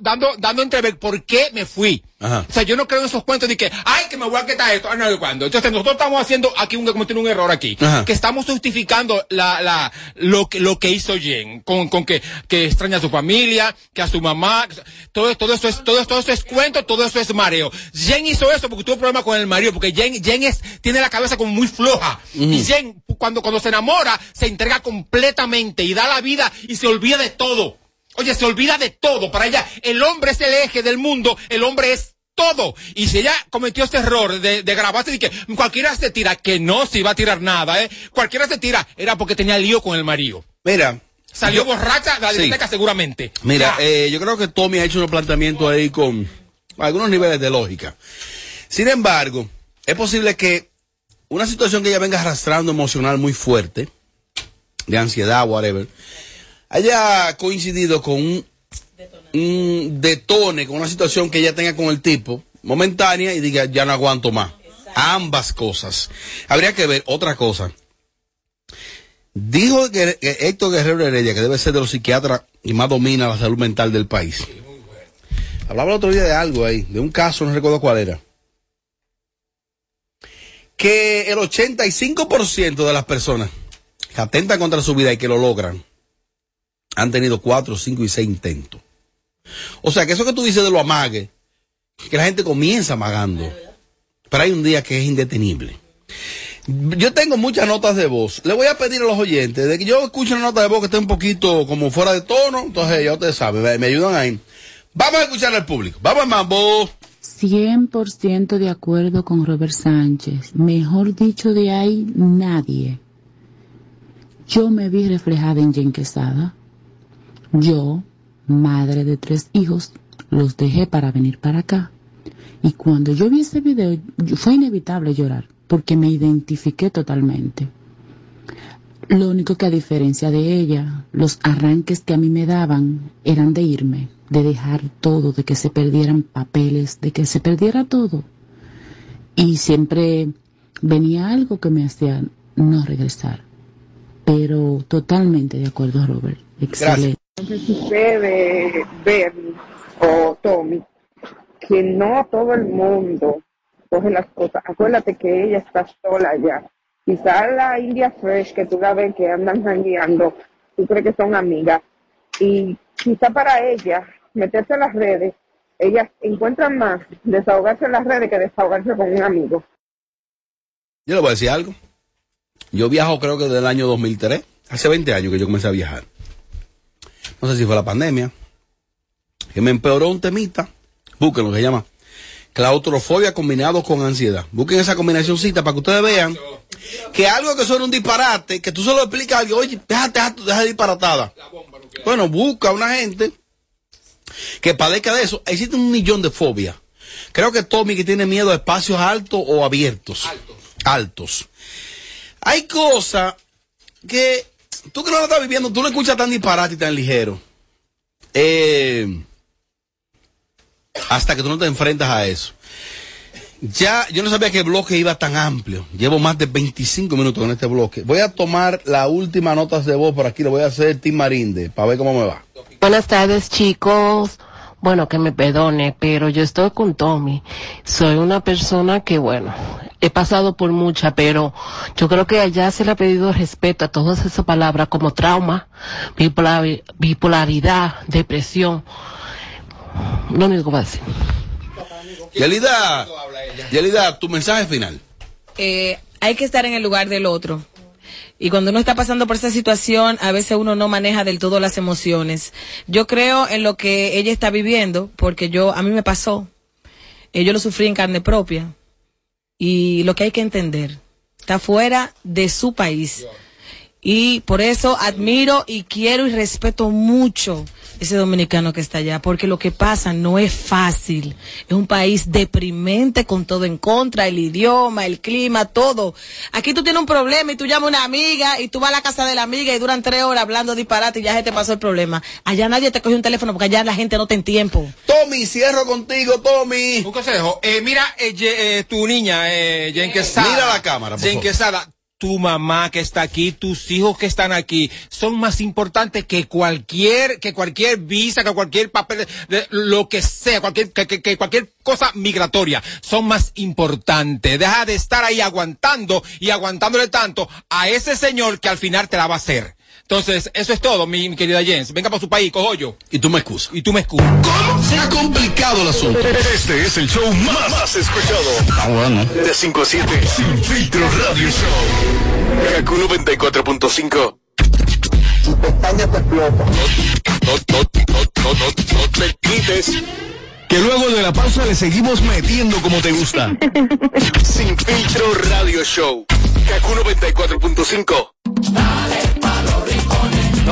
dando, dando entrever por qué me fui. Ajá. O sea, yo no creo en esos cuentos de que, ay, que me voy a quitar esto, ay, no sé cuándo. Entonces, nosotros estamos haciendo aquí un, como tiene un error aquí. Ajá. Que estamos justificando la, la, lo que, lo que hizo Jen. Con, con que, que extraña a su familia, que a su mamá. Todo, todo eso es, todo, todo eso es cuento, todo eso es mareo. Jen hizo eso porque tuvo problemas con el marido, porque Jen, Jen es, tiene la cabeza como muy floja. Y Jen, cuando, cuando se enamora, se entrega completamente y da la vida y se olvida de todo. Oye, se olvida de todo. Para ella, el hombre es el eje del mundo, el hombre es todo. Y si ella cometió este error de, de grabarse y que cualquiera se tira, que no se iba a tirar nada, ¿eh? Cualquiera se tira, era porque tenía lío con el marido. Mira. Salió yo- borracha de la Sí. discoteca seguramente. Mira, eh, yo creo que Tommy ha hecho unos planteamientos ahí con algunos niveles de lógica. Sin embargo, es posible que una situación que ella venga arrastrando emocional muy fuerte, de ansiedad, whatever, haya coincidido con un, un detone, con una situación que ella tenga con el tipo, momentánea, y diga, ya no aguanto más. Ambas cosas. Habría que ver otra cosa. Dijo que, que Héctor Guerrero Heredia, que debe ser de los psiquiatras y más domina la salud mental del país. Hablaba el otro día de algo ahí, de un caso, no recuerdo cuál era. Que el 85% de las personas que atentan contra su vida y que lo logran, han tenido cuatro, cinco y seis intentos. O sea, que eso que tú dices de lo amague, que la gente comienza amagando, pero hay un día que es indetenible. Yo tengo muchas notas de voz. Le voy a pedir a los oyentes de que yo escuche una nota de voz que esté un poquito como fuera de tono. Entonces, ya ustedes saben, me, ayudan ahí. Vamos a escuchar al público. Vamos, mambo. 100% de acuerdo con Robert Sánchez. Mejor dicho de ahí, nadie. Yo me vi reflejada en Jen Quesada. Yo, madre de tres hijos, los dejé para venir para acá. Y cuando yo vi ese video, fue inevitable llorar, porque me identifiqué totalmente. Lo único que a diferencia de ella, los arranques que a mí me daban eran de irme, de dejar todo, de que se perdieran papeles, de que se perdiera todo. Y siempre venía algo que me hacía no regresar. Pero totalmente de acuerdo, Robert. Excelente. Que sucede, Bernie o Tommy, que no todo el mundo coge las cosas. Acuérdate que ella está sola ya. Quizá la India Fresh, que tú la ves que andan jangueando, tú crees que son amigas. Y quizá para ella, meterse en las redes, ellas encuentran más desahogarse en las redes que desahogarse con un amigo. Yo le voy a decir algo. Yo viajo creo que desde el año 2003. Hace 20 años que yo comencé a viajar. No sé si fue la pandemia. Que me empeoró un temita. Busquen lo que se llama. Claustrofobia combinado con ansiedad. Busquen esa combinacióncita para que ustedes vean que algo que suena un disparate, que tú se lo explicas a alguien, oye, déjate, déjate, déjate disparatada. Bueno, busca una gente que padezca de eso. Existe un millón de fobias. Creo que Tommy que tiene miedo a espacios altos o abiertos. Altos. Hay cosas que tú que no lo estás viviendo, tú no escuchas tan disparate y tan ligero. Eh, hasta que tú no te enfrentas a eso. Ya, yo no sabía que el bloque iba tan amplio. Llevo más de 25 minutos en este bloque. Voy a tomar las últimas notas de voz por aquí. Le voy a hacer Tim Marinde para ver cómo me va. Buenas tardes, chicos. Bueno, que me perdone, pero yo estoy con Tommy. Soy una persona que, bueno, he pasado por mucha, pero yo creo que allá se le ha pedido respeto a todas esas palabras como trauma, bipolar- bipolaridad, depresión. Lo único que voy a decir. Yelida, Yelida, tu mensaje final. eh, hay que estar en el lugar del otro. Y cuando uno está pasando por esa situación, a veces uno no maneja del todo las emociones. Yo creo en lo que ella está viviendo, porque yo, a mí me pasó. Eh, yo lo sufrí en carne propia. Y lo que hay que entender, está fuera de su país. Y por eso admiro y quiero y respeto mucho ese dominicano que está allá, porque lo que pasa no es fácil. Es un país deprimente con todo en contra, el idioma, el clima, todo. Aquí tú tienes un problema y tú llamas a una amiga y tú vas a la casa de la amiga y duran tres horas hablando disparate y ya se te pasó el problema. Allá nadie te coge un teléfono porque allá la gente no tiene tiempo. Tommy, cierro contigo, Tommy. Un consejo. Eh, mira, eh, Ye- eh, tu niña, eh, Jen Quesada. Mira la cámara, por Jen favor. Quesada. Tu mamá que está aquí, tus hijos que están aquí, son más importantes que cualquier, que cualquier visa, que cualquier papel, de, lo que sea, cualquier, que, que, que cualquier cosa migratoria, son más importantes. Deja de estar ahí aguantando y aguantándole tanto a ese señor que al final te la va a hacer. Entonces, eso es todo, mi, mi querida Jens. Venga para su país, cojo yo. Y tú me excusas. Y tú me escuchas. ¿Cómo? Se ha complicado el asunto. Este es el show más, más escuchado. Ah, bueno. De 5 a 7. Sin filtro radio show. Kaku 94.5. Tu pestaña te explota. No, no, no, no, no, no te quites. Que luego de la pausa le seguimos metiendo como te gusta. Sin filtro radio show. Kaku 94.5.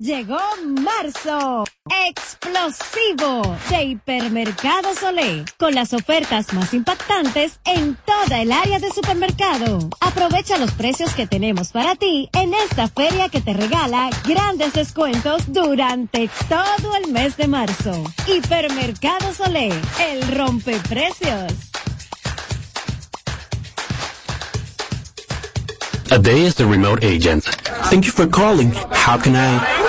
Llegó marzo, explosivo de Hipermercado Solé, con las ofertas más impactantes en toda el área de supermercado. Aprovecha los precios que tenemos para ti en esta feria que te regala grandes descuentos durante todo el mes de marzo. Hipermercado Solé, el rompeprecios. A day as the remote agent. Thank you for calling. How can I?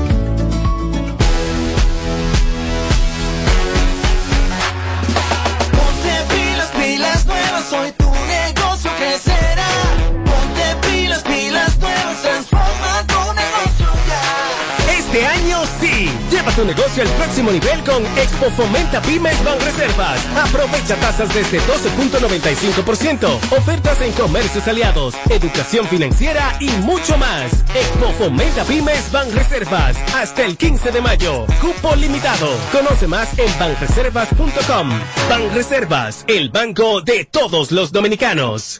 Negocio Lleva tu negocio al próximo nivel con Expo Fomenta Pymes Banreservas. Aprovecha tasas desde 12.95%. Ofertas en comercios aliados, educación financiera y mucho más. Expo Fomenta Pymes Banreservas. Hasta el 15 de mayo. Cupo limitado. Conoce más en banreservas.com. Banreservas, el banco de todos los dominicanos.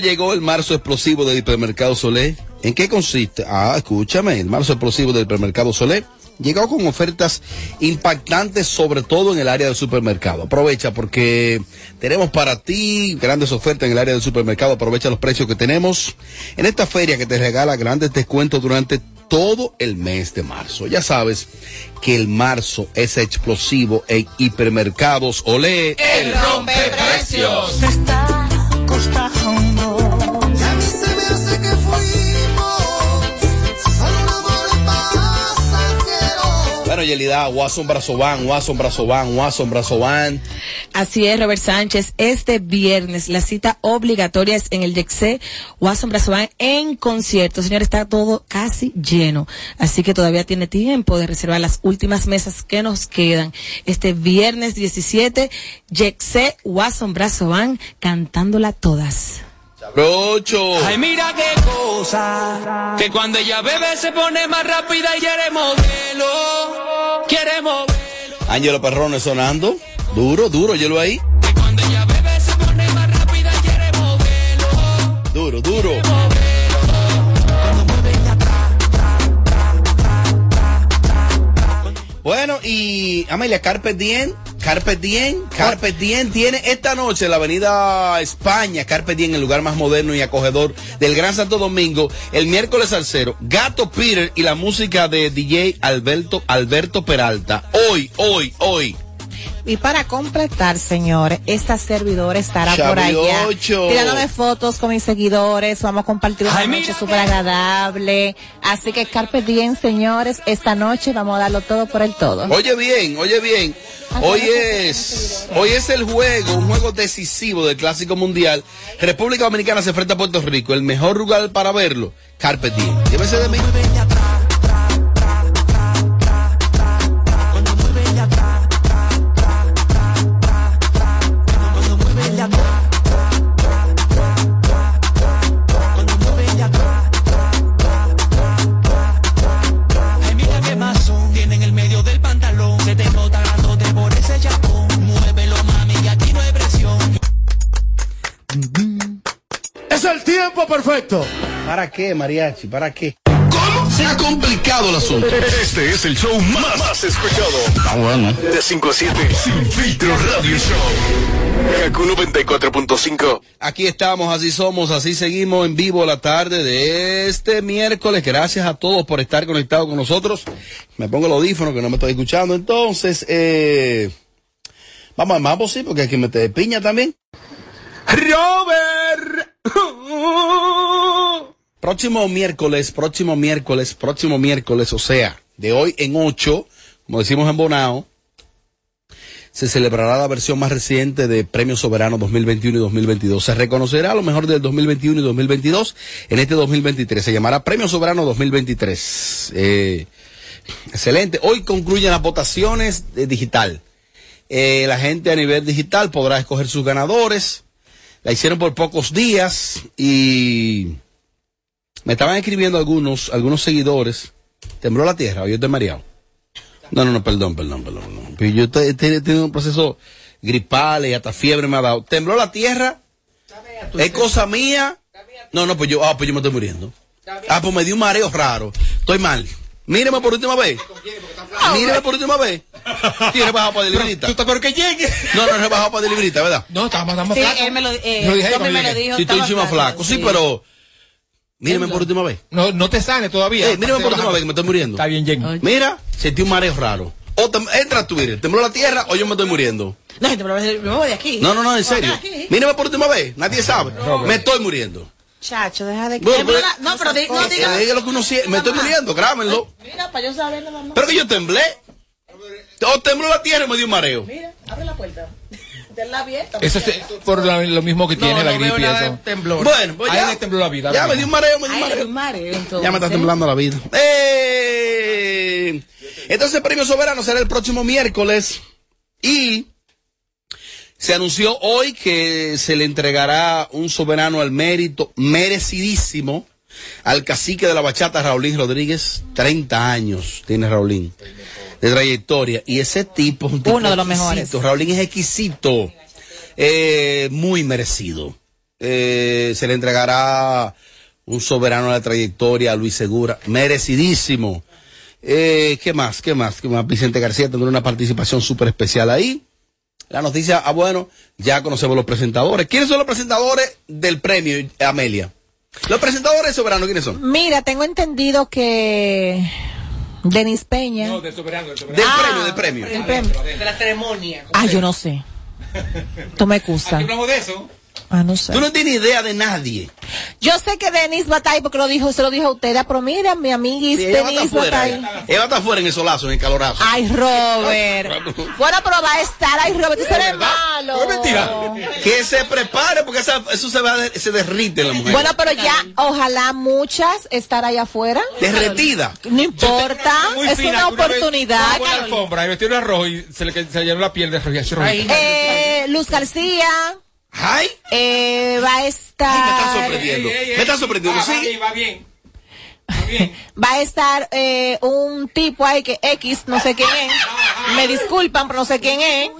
Llegó el marzo explosivo del hipermercado Solé. ¿En qué consiste? Ah, escúchame, el marzo explosivo del hipermercado Solé llegó con ofertas impactantes, sobre todo en el área del supermercado. Aprovecha porque tenemos para ti grandes ofertas en el área del supermercado. Aprovecha los precios que tenemos en esta feria que te regala grandes descuentos durante todo el mes de marzo. Ya sabes que el marzo es explosivo en hipermercados. Olé. El rompeprecios. Se está costando. Bueno, Yelida, Watson Brazoban, Watson Brazoban. Así es, Robert Sánchez. Este viernes la cita obligatoria es en el Yexé Watson en concierto. Señor, está todo casi lleno. Así que todavía tiene tiempo de reservar las últimas mesas que nos quedan. Este viernes 17, Yexé Watson cantándola todas. Brocho. Ay, mira qué cosa. Que cuando ella bebe se pone más rápida y quiere moverlo. Quiere moverlo. Ángelo Perrones sonando. Duro, duro, hielo ahí. Que cuando ella bebe se pone más rápida y quiere moverlo. Duro, duro. Bueno, y Amelia Carpe Diem Carpe Diem, Carpe Diem tiene esta noche en la avenida España, Carpe Diem, el lugar más moderno y acogedor del Gran Santo Domingo, el miércoles al cero, Gato Peter y la música de DJ Alberto, Alberto Peralta. Hoy, hoy, hoy. Y para completar, señores, esta servidora estará por allá. Ocho. Tirándome fotos con mis seguidores. Vamos a compartir una Ay, noche súper agradable. Así que carpe diem, señores. Esta noche vamos a darlo todo por el todo. Oye bien, oye bien. Hoy es, hoy es el juego, un juego decisivo del Clásico Mundial. República Dominicana se enfrenta a Puerto Rico. El mejor lugar para verlo, Carpe. Llévese de mí. Perfecto. ¿Para qué, mariachi? ¿Para qué? ¿Cómo? Se ha complicado el asunto. Este es el show más, más escuchado. Ah, bueno. De 5 a 7. Sin filtro radio show. Kaku 94.5. Aquí estamos, así somos, así seguimos en vivo la tarde de este miércoles. Gracias a todos por estar conectados con nosotros. Me pongo el audífono que no me estoy escuchando. Entonces, eh, vamos al mambo, sí, porque hay que meter piña también. Robert. Próximo miércoles, próximo miércoles, próximo miércoles, o sea, de hoy en ocho, como decimos en Bonao, se celebrará la versión más reciente de Premio Soberano 2021 y 2022. Se reconocerá lo mejor del 2021 y 2022 en este 2023. Se llamará Premio Soberano 2023. Eh, excelente. Hoy concluyen las votaciones de digital. Eh, la gente a nivel digital podrá escoger sus ganadores. La hicieron por pocos días y me estaban escribiendo algunos, algunos seguidores. Tembló la tierra, yo estoy mareado. No, no, no, perdón, perdón, perdón. perdón. Pero yo he tenido un proceso gripal y hasta fiebre me ha dado. Tembló la tierra. Es cosa mía. No, no, pues yo, ah, pues yo me estoy muriendo. Ah, pues me dio un mareo raro. Estoy mal. Míreme por última vez. Míreme por última vez. Sí, rebajado para librita. ¿Tú estás por que llegue? No, no, rebajado para librita, ¿verdad? No, estamos, estamos Sí, flacos. él me lo, eh, Lo dije me lo dijo. Sí, estoy estaba chima flaco. Sí, pero. Míreme por última vez. No, no te sane todavía. Eh, mírame por última vez que me estoy muriendo. Está bien, Jen. Mira, sentí un mareo raro. O tem- entra a Twitter, tembló la tierra o yo me estoy muriendo. No, gente, pero me me voy de aquí. No, no, no, en serio. Aquí. Mírame por última vez, nadie sabe. Me estoy muriendo. Chacho, deja de Bueno, pero- No, pero di- no diga. diga lo que uno siente. Me estoy muriendo, grábenlo. Mira, para yo saber nada más. Pero que yo temblé. O tembló la tierra y me dio un mareo. Mira, abre la puerta. Tenla abierta. Eso es por la- lo mismo que tiene la gripe eso. Bueno, pues Ahí ya. le tembló la vida. Ya me dio un mareo, me dio un mareo. un mareo, entonces. Ya me está temblando la vida. ¡Eh! Entonces el premio soberano será el próximo miércoles y se anunció hoy que se le entregará un soberano al mérito merecidísimo al cacique de la bachata Raulín Rodríguez. 30 años tiene Raulín de trayectoria y ese tipo es un tipo Uno de los mejores. exquisito. Raulín es exquisito, eh, muy merecido. Eh, se le entregará un soberano de la trayectoria a Luis Segura, merecidísimo. Eh, ¿Qué más? ¿Qué más? ¿Qué más? Vicente García tendrá una participación súper especial ahí. La noticia, ah, bueno, ya conocemos los presentadores. ¿Quiénes son los presentadores del premio, Amelia? Los presentadores soberanos, ¿quiénes son? Mira, tengo entendido que Denis Peña. del soberano, del Del premio, del premio. De la ceremonia. Ah, yo no sé. Tú me excusa. hablamos de eso. Ah, no sé. Tú no tienes idea de nadie. Yo sé que Denis va a estar ahí porque lo dijo, se lo dijo a usted, pero mira, mi amiguis, Sí, ella estar fuera. Ella estar fuera en el solazo, en el calorazo. Ay, Robert. bueno, pero va a estar ahí, Robert. Tú eres malo. Que se prepare porque esa- eso se, va, se derrite la mujer. Bueno, pero ya, ojalá muchas estar ahí afuera. Derretida. No importa, es fina, una oportunidad. fue a la alfombra y vestido de rojo y se le, se le llenó la piel de rojo. Eh, Luz García. Ay. Eh, va a estar. me está sorprendiendo. Me está sorprendiendo, sí. Va bien. Va a estar eh, un tipo ahí que X, no sé quién es. me disculpan, pero no sé quién es.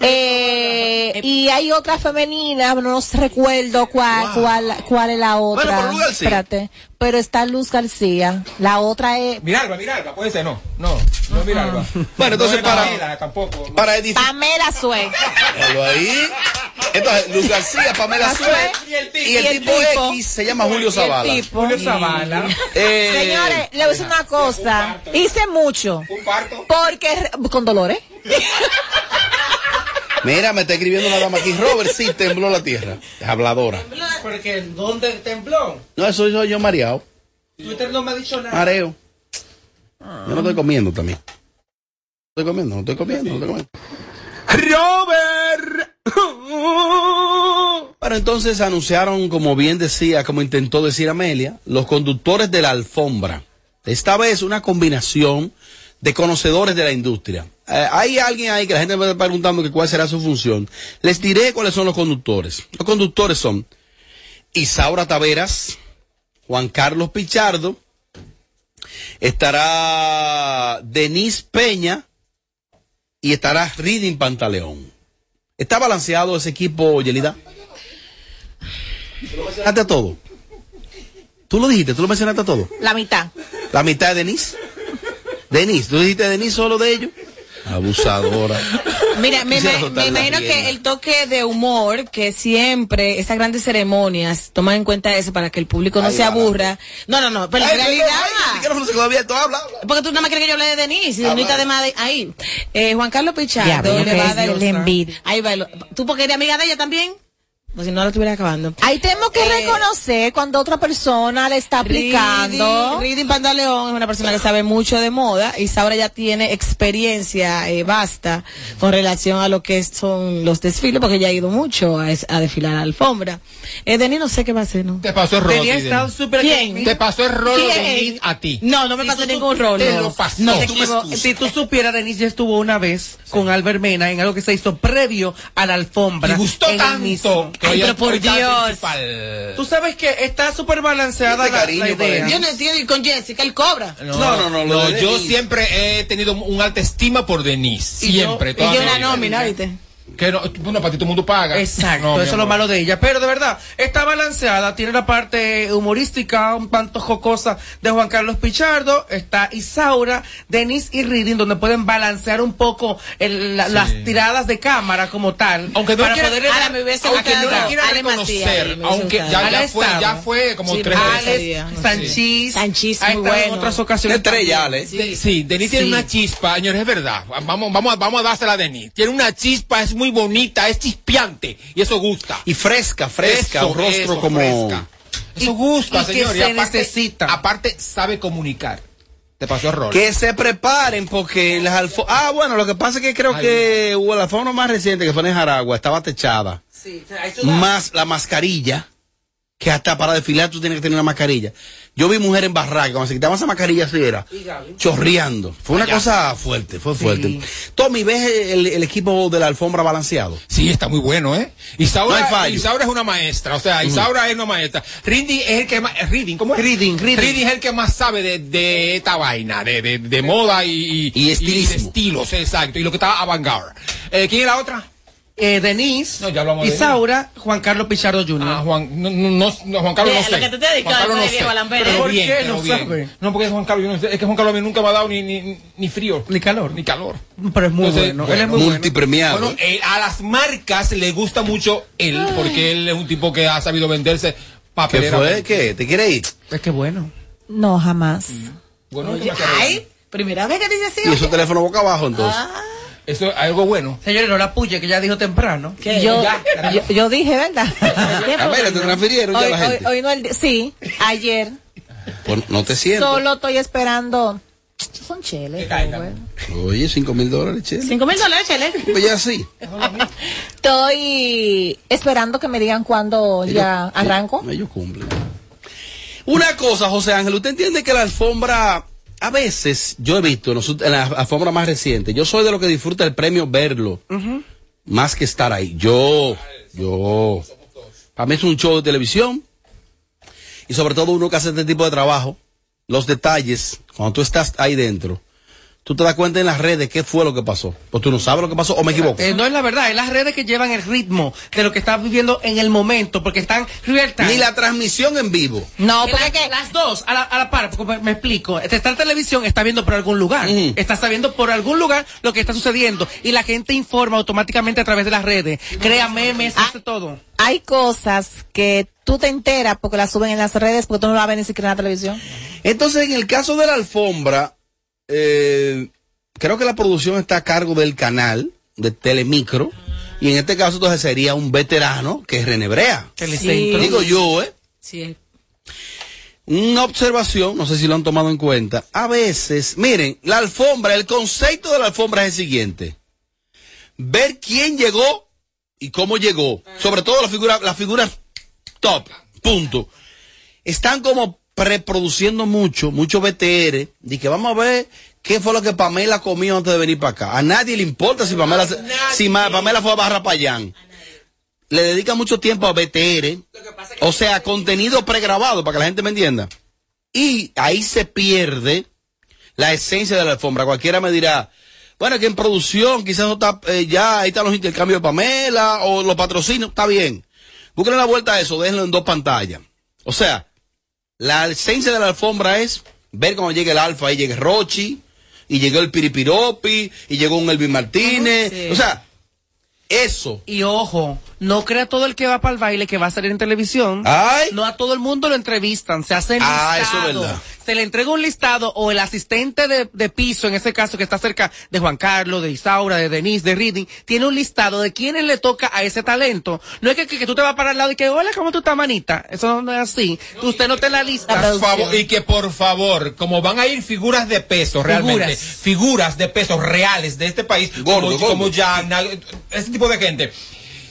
Eh, y hay otra femenina, no recuerdo cuál, cuál, cuál es la otra. Bueno. Espérate. Pero está Luz García. La otra es Miralba, Miralba, puede ser, no. No, no Miralba. Bueno, entonces No es para- Pamela, tampoco. Para edificar. Pamela Sue. Ahí. Entonces, Luz García, Pamela Sue. Y el tipo. Y el tipo X se llama Julio Zavala. Julio Zavala. Eh, Señores, le voy a decir una cosa. Hice mucho. Un parto. Porque, con dolores. Mira, me está escribiendo una dama aquí. Robert, sí, tembló la tierra. Es habladora. Porque ¿dónde tembló? No, eso soy yo mareado. Twitter no me ha dicho nada. Mareo. Yo no estoy comiendo también. Estoy comiendo, no estoy comiendo, no estoy comiendo. Robert. Pero entonces anunciaron, como bien decía, como intentó decir Amelia, los conductores de la alfombra. Esta vez una combinación de conocedores de la industria. Eh, hay alguien ahí que la gente me está preguntando que cuál será su función. Les diré cuáles son los conductores. Los conductores son Isaura Taveras, Juan Carlos Pichardo, estará Denise Peña y estará Reading Pantaleón. ¿Está balanceado ese equipo, Yelida? ¿Tú lo mencionaste a todo? ¿Tú lo dijiste? ¿Tú lo mencionaste a todo? La mitad. ¿La mitad de Denise? Denise, ¿tú dijiste Denise solo de ellos? Abusadora. Mira, me, me- me la imagino que el toque de humor que siempre estas grandes ceremonias toman en cuenta eso para que el público no Ahí se aburra. No, no, no, pero en Ay, realidad. perdón, ay, que no se quedó abierto, habla, habla. Porque tú nada más quieres que yo hable de Denise y Denise bueno. además de ahí. Eh, Juan Carlos Pichardo le que va a dar el envidia. Ahí va. el- ¿Tú porque eres amiga de ella también? Pues si no la estuviera acabando. Ahí tenemos que Eh, reconocer cuando otra persona le está aplicando. Reading, Reading Pantaleón es una persona que sabe mucho de moda y Saura ya tiene experiencia eh, basta con relación a lo que son los desfiles porque ella ha ido mucho a, es- a desfilar a la alfombra. Eh, Denis no sé qué va a hacer, ¿no? Te pasó el rolo. Tenía Denis. súper ¿Quién? Te pasó el rolo ¿Quién? de Denis a ti. No, no me Si pasó ningún sup- rol. te no. lo pasó. No te Tú me equivocas. Si tú supieras, Denise ya estuvo una vez con Albert Mena en algo que se hizo previo a la alfombra. Me gustó tanto. que Ay, pero por Dios. principal. Tú sabes que está súper balanceada la, cariño la idea. Yo no entiendo y con Jessica él cobra. No, no, no, yo Denise. siempre he tenido un alta estima por Denise. Y yo- Siempre. Y yo una vida. nómina, ¿viste? Que no, bueno, para ti todo el mundo paga. Exacto, No, eso es lo malo de ella. Pero de verdad, está balanceada, tiene la parte humorística, un tanto jocosa de Juan Carlos Pichardo, está Isaura, Denise y Reading, donde pueden balancear un poco el- la- las tiradas de cámara como tal. Aunque no para quiera- me hubiese Aunque no quiera Macías, reconocer, aunque ya, ya, fue, ya fue como Sí, tres veces. Sanchís, Sanchís, muy en otras ocasiones. Estrella, también. Ale. De- sí, Denis tiene una chispa, señores, es verdad. Vamos, vamos, a- vamos a dársela a Denis. Tiene una chispa, es muy bonita, es chispeante y eso gusta. Y fresca, fresca, Eso, un rostro eso, como... fresca. Eso gusta, y que señor. y se aparte, necesita. aparte sabe comunicar. Te pasó el rol. Que se preparen porque las alfo- Ah, bueno, lo que pasa es que creo Ay, que hubo la forma más reciente que fue en Jaragua, estaba techada. Sí. Más la mascarilla, que hasta para desfilar tú tienes que tener una mascarilla. Yo vi mujeres en barraca, cuando se quitaban esa mascarilla así era, Y chorreando. Fue una Allá. cosa fuerte, fue fuerte. Tommy, ¿ves el, el equipo de la alfombra balanceado? Sí, está muy bueno, ¿eh? Isaura, No hay fallo. Isaura es una maestra, o sea, Isaura es una maestra. Reading es el que más, Reading, ¿cómo es? Reading, Reading. es el que más sabe de, de esta vaina, de, de, de moda y, Y estilismo. de estilos, exacto, y lo que está avant-garde. Eh, ¿Quién es la otra? Eh, Denise, No, ya hablamos de Isaura, Juan Carlos Pichardo Jr. Ah, Juan, no, no, no, Juan Carlos De- no sé. lo que te dedicas Juan Carlos no sé. Pero ¿Por bien, qué no bien. sabe? No, porque es Juan Carlos, yo no sé, es que Juan Carlos a mí nunca me ha dado ni, ni, ni frío. Ni calor. Ni calor. Pero es muy Entonces, bueno. bueno, Él es muy bueno. Multipremiado. Bueno, eh, a las marcas le gusta mucho él, porque él es un tipo que ha sabido venderse ¿Qué papelera. fue? ¿Qué? ¿Te quiere ir? Es que bueno. No, jamás. Bueno, Oye, ¿qué ay, primera vez que dice así. Y esos teléfonos boca abajo entonces. Eso es algo bueno. Señores, no la puya que ya dijo temprano. ¿Qué? Yo, Ya, yo, yo dije, ¿verdad? A ver, te transfirieron ya hoy, la hoy, gente. hoy no el di- sí, ayer. Pues no te siento. Solo estoy esperando. Son cheles. Güey. Oye, cinco mil dólares, che. Cinco mil dólares, Chele. Pues ya sí. Estoy esperando que me digan cuándo ya arranco. Ellos cumplen. Una cosa, José Ángel, ¿usted entiende que la alfombra, a veces, yo he visto en, la alfombra más reciente, yo soy de los que disfruta el premio verlo, más que estar ahí. Yo, yo, para mí es un show de televisión, y sobre todo uno que hace este tipo de trabajo, los detalles, cuando tú estás ahí dentro, tú te das cuenta en las redes qué fue lo que pasó. Pues tú no sabes lo que pasó o me equivoco. Eh, no es la verdad, es las redes que llevan el ritmo de lo que estás viviendo en el momento, porque están. Ni la transmisión en vivo. No, porque la- que las dos a la, a la par, porque me, me explico. Este, Está en televisión, está viendo por algún lugar. Está sabiendo por algún lugar lo que está sucediendo. Y la gente informa automáticamente a través de las redes. Crea memes, hace todo. hay cosas que tú te enteras porque las suben en las redes porque tú no las ves ni siquiera en la televisión. Entonces, en el caso de la alfombra, eh, creo que la producción está a cargo del canal de Telemicro. Y en este caso, entonces sería un veterano que es Renebrea. Telecentro. Digo yo, ¿eh? Sí. Una observación, no sé si lo han tomado en cuenta. A veces, miren, la alfombra, el concepto de la alfombra es el siguiente. Ver quién llegó y cómo llegó. Sobre todo las figuras, las figuras top, punto. Están como reproduciendo mucho, mucho BTR, de que vamos a ver qué fue lo que Pamela comió antes de venir para acá. A nadie le importa si Pamela, si Pamela fue a Barra Payán. Le dedica mucho tiempo a BTR, o sea, contenido pregrabado, para que la gente me entienda. Y ahí se pierde la esencia de la alfombra. Cualquiera me dirá, bueno, que en producción quizás no está, eh, ya ahí están los intercambios de Pamela o los patrocinios, está bien. Búsquenle la vuelta a eso, déjenlo en dos pantallas. O sea, la esencia de la alfombra es ver cómo llega el alfa, ahí llega Rochi, y llegó el Piripiropi, y llegó un Elvin Martínez. Sí. O sea, eso. Y ojo, no crea todo el que va para el baile que va a salir en televisión. Ay. No a todo el mundo lo entrevistan, se hace Ah, listado. eso es verdad. Se le entrega un listado o el asistente de, de piso, en ese caso que está cerca de Juan Carlos, de Isaura, de Denise, de Reading, tiene un listado de quiénes le toca a ese talento. No es que, que, que tú te vas para el lado y que, hola, ¿cómo tú estás, manita? Eso no es así. Usted no te la lista. Por favor, y que por favor, como van a ir figuras de peso realmente, Figuras. figuras, de peso reales de este país, Gordo, como, gordo. como Yana, ese tipo de gente,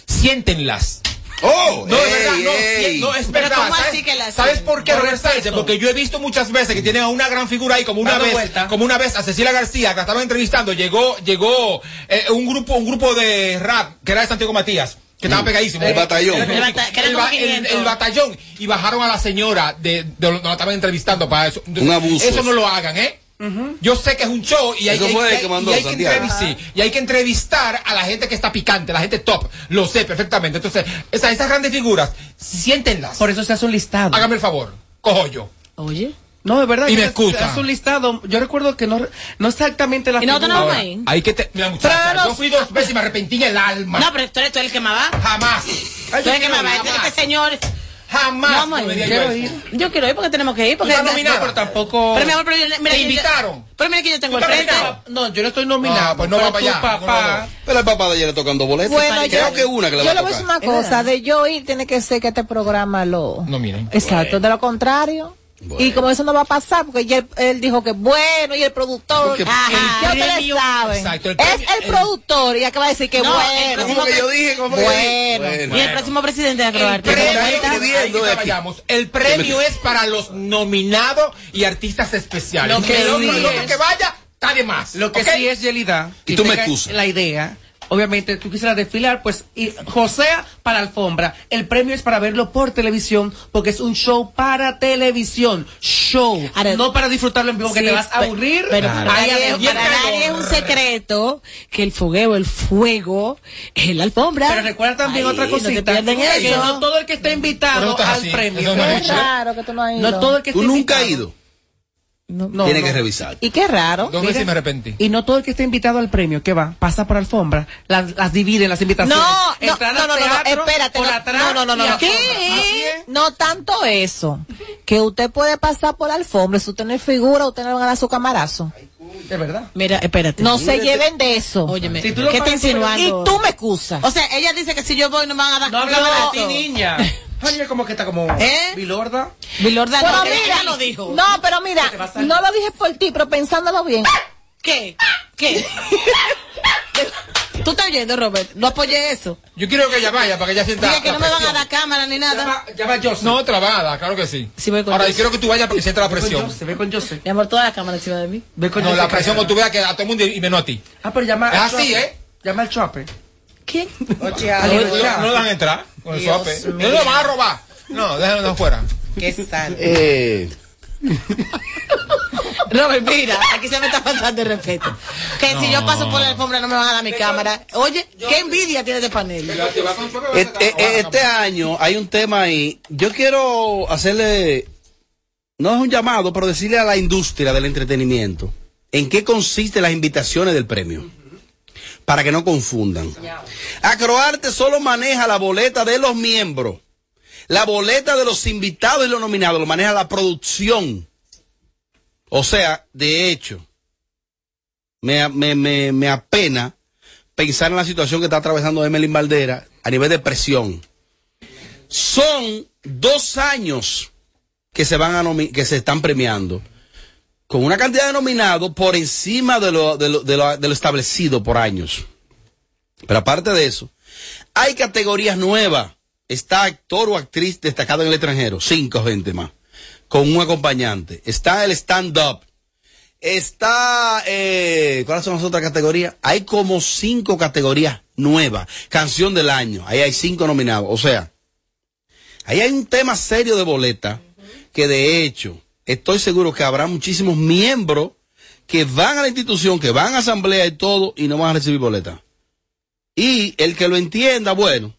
siéntenlas. Oh, no, es ey, verdad, no, ey. no, es verdad. ¿cómo ¿sabes? así que la ¿Sabes por qué, Robert Sánchez? Porque yo he visto muchas veces que tienen a una gran figura ahí, como una Dando vez, vuelta. como una vez a Cecilia García, que la estaban entrevistando, llegó, llegó eh, un grupo, un grupo de rap, que era de Santiago Matías. Que estaba pegadísimo. El batallón. El El el- 500. el batallón. Y bajaron a la señora de, de donde la estaban entrevistando para eso. Un abuso. Eso no lo hagan, ¿eh? Yo sé que es un show y hay, que mandó y hay que Santiago. entrevistar, sí, y hay que entrevistar a la gente que está picante, la gente top. Lo sé perfectamente. Entonces, esas, esas grandes figuras, siéntenlas. Por eso se hace un listado. Hágame el favor. Cojo yo. Oye. No, es verdad. Y me excusa. se hace un listado. Yo recuerdo que no, no exactamente la ¿Y no vamos ahí? Hay que te, mira, muchacha, Pero no- yo fui dos veces y me arrepentí en el alma. No, pero tú eres, tú eres el que más va. Jamás. Tú eres el que más va. Este señor. Jamás. Yo Quiero ir. Yo quiero ir porque tenemos que ir. Porque. No, pero tampoco. Pero mi amor, pero yo- mira, Te invitaron. Pero mira que yo tengo el frente. nominado. No, yo no estoy nominado. Ah, pues no pero va para tu allá. papá. Pero el papá de ayer le tocando boletos. Bueno, creo yo, que una que le yo le voy a decir una cosa, de yo ir tiene que ser que este programa lo... No, miren. Exacto, de lo contrario. Bueno. Y como eso no va a pasar, porque ya él, él dijo que bueno, y el productor, Porque- ajá, El ya premio- saben. Exacto, el es el el- productor, y ya que va a decir que No, bueno. ¿Cómo que yo dije? Bueno. Y el próximo presidente de vayamos. El premio es para los nominados y artistas especiales. Lo que sí que vaya, está de más. Lo que ¿ok? sí es, Yelida, Y que tú me. La idea, obviamente, tú quisieras desfilar, pues, y Josea para alfombra. El premio es para verlo por televisión, porque es un show para televisión. Show. Ahora- no para disfrutarlo en vivo, que Sí, te vas a aburrir. Pero Claro. para, Ahí nadie, adentro. para nadie es un secreto que el fogueo, el fuego, es la alfombra. Pero recuerda también Ay, otra no te cosita. pierden que no todo el que está invitado al así, premio. no raro que tú no has ido. No todo el que Tú está nunca has invitado. ido. No. No, Tienes no. que revisar. Y qué raro. Dos veces me arrepentí. Y no todo el que está invitado al premio, ¿qué va? Pasa por alfombra, las, las dividen las invitaciones. No, no, no, no, no, no, teatro, espérate, por no, atrás no, no, no, ¿Qué? es. No tanto eso, que usted puede pasar por la alfombra, si usted no es figura, usted no le van a dar su camarazo. De verdad. Mira, espérate. No se lleven de eso. Óyeme, Si ¿qué está pagas por- Y insinuando? tú me excusas. O sea, ella dice que si yo voy no me van a dar No hablaba de ti, niña. Ay, como que está como ¿Eh? bilorda. Vilorda Pero no, mira, lo dijo. No, pero mira, no lo dije por ti, pero pensándolo bien. ¿Qué? ¿Qué? ¿Tú estás oyendo, Robert? No apoyé eso. Yo quiero que ella vaya para que ella sienta. Dije que la no me van a dar cámara ni nada. Llama, a Joseph. No, trabada, claro que sí. Sí, voy con Ahora, yo quiero que tú vayas para que sienta la con presión. Joseph, ve con Joseph. Mi amor, toda la cámara encima de mí. Ve con No, Joseph la presión cuando tú veas que a todo el mundo y menos a ti. Ah, pero llama Es al así, Chope. ¿eh? Llama al Chope. ¿Quién? No, no, no dejan entrar con el suape. No lo van a robar. No, déjalo afuera. Qué sal. Eh, Robert, mira, aquí se me está faltando el respeto. Que si yo paso por la alfombra no me van a dar mi cámara. Oye, qué envidia tiene de panel. Eh, eh, Este año hay un tema ahí. Yo quiero hacerle, no es un llamado, pero decirle a la industria del entretenimiento en qué consisten las invitaciones del premio. Para que no confundan. Acroarte solo maneja la boleta de los miembros. La boleta de los invitados y los nominados lo maneja la producción. O sea, de hecho, me, me, me, me apena pensar en la situación que está atravesando Emelín Valdera a nivel de presión. Son dos años que se van a que se están premiando con una cantidad de nominados por encima de lo, de lo, de lo- establecido por años. Pero aparte de eso, hay categorías nuevas. Está actor o actriz destacado en el extranjero, cinco gente más, con un acompañante. Está el stand-up. Está, eh, ¿cuáles son las otras categorías? Hay como cinco categorías nuevas. Canción del año. Ahí hay cinco nominados. O sea, ahí hay un tema serio de boleta que de hecho estoy seguro que habrá muchísimos miembros que van a la institución, que van a asamblea y todo y no van a recibir boleta. Y el que lo entienda, bueno,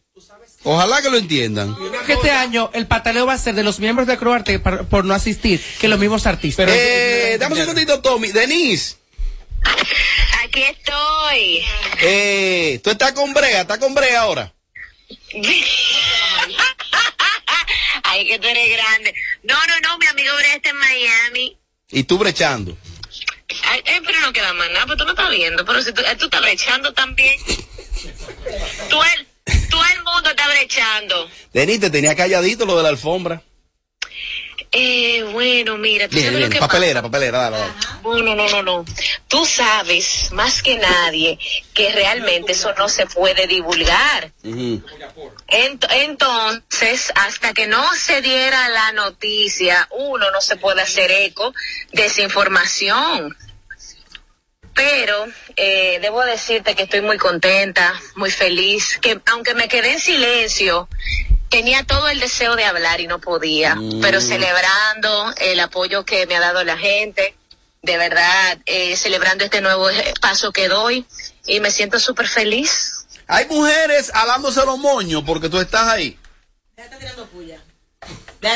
ojalá que lo entiendan. Que este año el pataleo va a ser de los miembros de Croarte por, por no asistir que los mismos artistas. Eh, dame un segundito, Tommy. Denise. Aquí estoy. Eh, tú estás con Brea, estás con Brea ahora. Ay, que tú eres grande. No, no, no, mi amigo Brea está en Miami. Y tú brechando. Ay, ay, pero no queda más nada, pues tú no estás viendo. Pero si tú, eh, tú estás brechando también. Tú el, todo el mundo está brechando. Denise, te tenía calladito lo de la alfombra. Eh, bueno, mira, tú Bien, sabes lo que Papelera, papelera, dale? No, no, no. Tú sabes, más que nadie, que realmente eso no se puede divulgar. Ent- entonces, hasta que no se diera la noticia, uno no se puede hacer eco de esa información. Pero eh, debo decirte que estoy muy contenta, muy feliz, que aunque me quedé en silencio, tenía todo el deseo de hablar y no podía, Mm. pero celebrando el apoyo que me ha dado la gente, de verdad, eh, celebrando este nuevo paso que doy y me siento súper feliz. Hay mujeres alándose los moños porque tú estás ahí. Es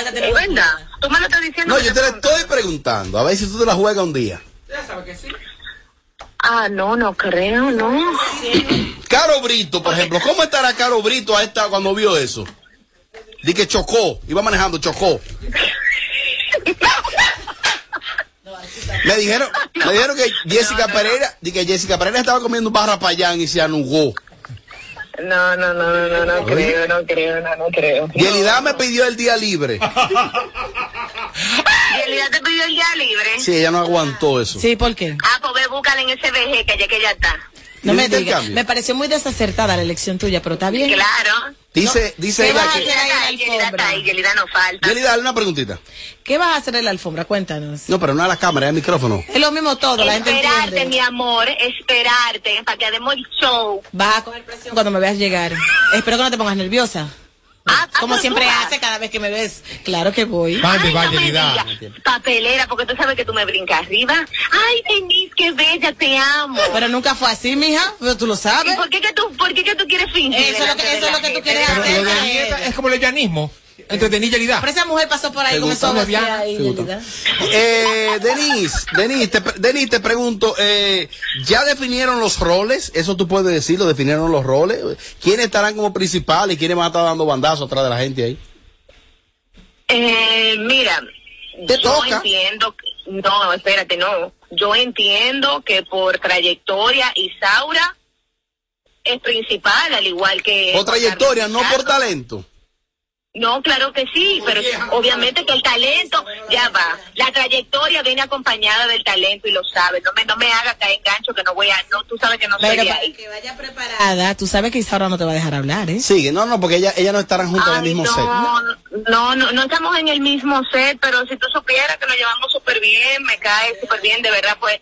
verdad, tú me lo estás diciendo. No, que yo te lo estoy preguntando. A ver si tú te la juegas un día. Ah, no, no creo, no. Caro Brito, por ejemplo. ¿Cómo estará Caro Brito a esta cuando vio eso? Di que chocó. Iba manejando, chocó. Me dijeron, me dijeron que Jessica Pereira, di que Jessica Pereira estaba comiendo barra payán y se anugó. No, no, no, no, no, no creo, no creo, no, no creo. Y Elida me pidió el día libre. Realidad te pidió el día libre. Sí, ella no aguantó eso. Sí, ¿por qué? Ah, pues ve, búscala en ese VG que ya que ya está. No me ¿Viste el digas. cambio? Me pareció muy desacertada la elección tuya, pero está bien. Claro. Dice, dice ¿Qué ella que. Yelida no falta. Yelida, dale una preguntita. ¿Qué vas a hacer en la alfombra? Cuéntanos. No, pero no a la cámara, es el micrófono. Es lo mismo todo, la gente Esperarte, entiende. mi amor, esperarte, para que demos el show. Vas a coger presión cuando me veas llegar. Espero que no te pongas nerviosa. Ah, Como pero siempre hace cada vez que me ves. Claro que voy. Ay, no me digas, papelera, porque tú sabes que tú me brincas arriba. Ay, Denise, qué bella, te amo. Pero nunca fue así, mija. Pero tú lo sabes. ¿Y por qué que tú, por qué que tú quieres fingir? Eso es lo que- eso es lo que tú quieres Pero hacer. lo de la nieta es como el llanismo. Entre Denise y Yelida. Pero esa mujer pasó por ahí ¿Te con gusta? esos ¿Te vestidos ahí, ¿Te gusta? Yelida. Eh, Denise, Denise, te, Denise, te pregunto, eh, ¿ya definieron los roles? Eso tú puedes decirlo, definieron los roles. ¿Quiénes estarán como principales y quiénes van a estar dando bandazos atrás de la gente ahí? Eh, mira, Te yo toca. entiendo, que- no, espérate, no. Yo entiendo que por trayectoria Isaura es principal, al igual que... Por trayectoria, no por talento. No, claro que sí, pero obviamente que el talento ya va. La trayectoria viene acompañada del talento y lo sabes. No me, no me haga caer en gancho que no voy a... No, tú sabes que no soy de ahí. que vaya preparada, tú sabes que Isaura no te va a dejar hablar, ¿eh? Sigue, no, no, porque ella, ella no estarán juntas en el mismo no, set. no, no, no estamos en el mismo set, pero si tú supieras que nos llevamos súper bien, me cae súper bien, de verdad, pues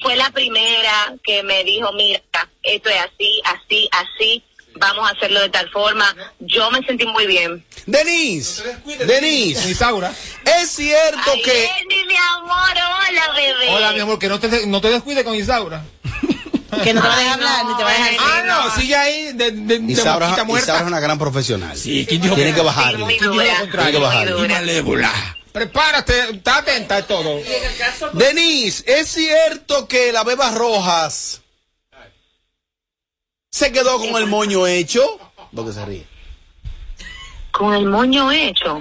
fue la primera que me dijo, mira, esto es así, así, así, vamos a hacerlo de tal forma. Yo me sentí muy bien. Denise, Denise, Isaura. es cierto que... Él ni mi amor, hola, bebé. Hola, mi amor, que no te, no te descuides con Isaura. Que no te va a dejar hablar, ni te va a dejar Ah, no, sigue ahí de, de, de Isaura, muerta. Isaura es una gran profesional. Sí, ¿quién dijo Tiene que- que bajarle. Muy ¿Quién dijo lo dura, contrario? Tiene que bajarle. Malévola. Prepárate, está atenta a todo. Denise, ¿es cierto que la Beba Rojas se quedó con el moño hecho? Porque se ríe. Con el moño hecho.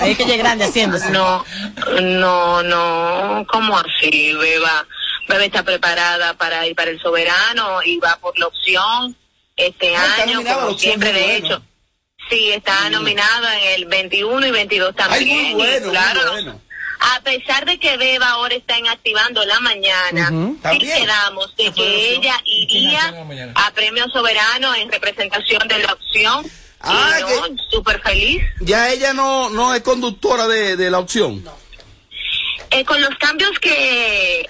Es que es grande haciéndose. No, no, no, ¿cómo así, beba? Beba está preparada para ir para el soberano y va por la opción este Ah, año, nominada como siempre, de bueno. hecho. Sí, está nominado en el 21 y 22 también. Ay, muy y bueno, muy claro, bueno. A pesar de que Beba ahora está en Activando la Mañana, sí También. quedamos de que ella iría a Premio Soberano en representación de la opción. Ah, y no, súper feliz. Ya ella no, no es conductora de, de la opción. Eh, con los cambios que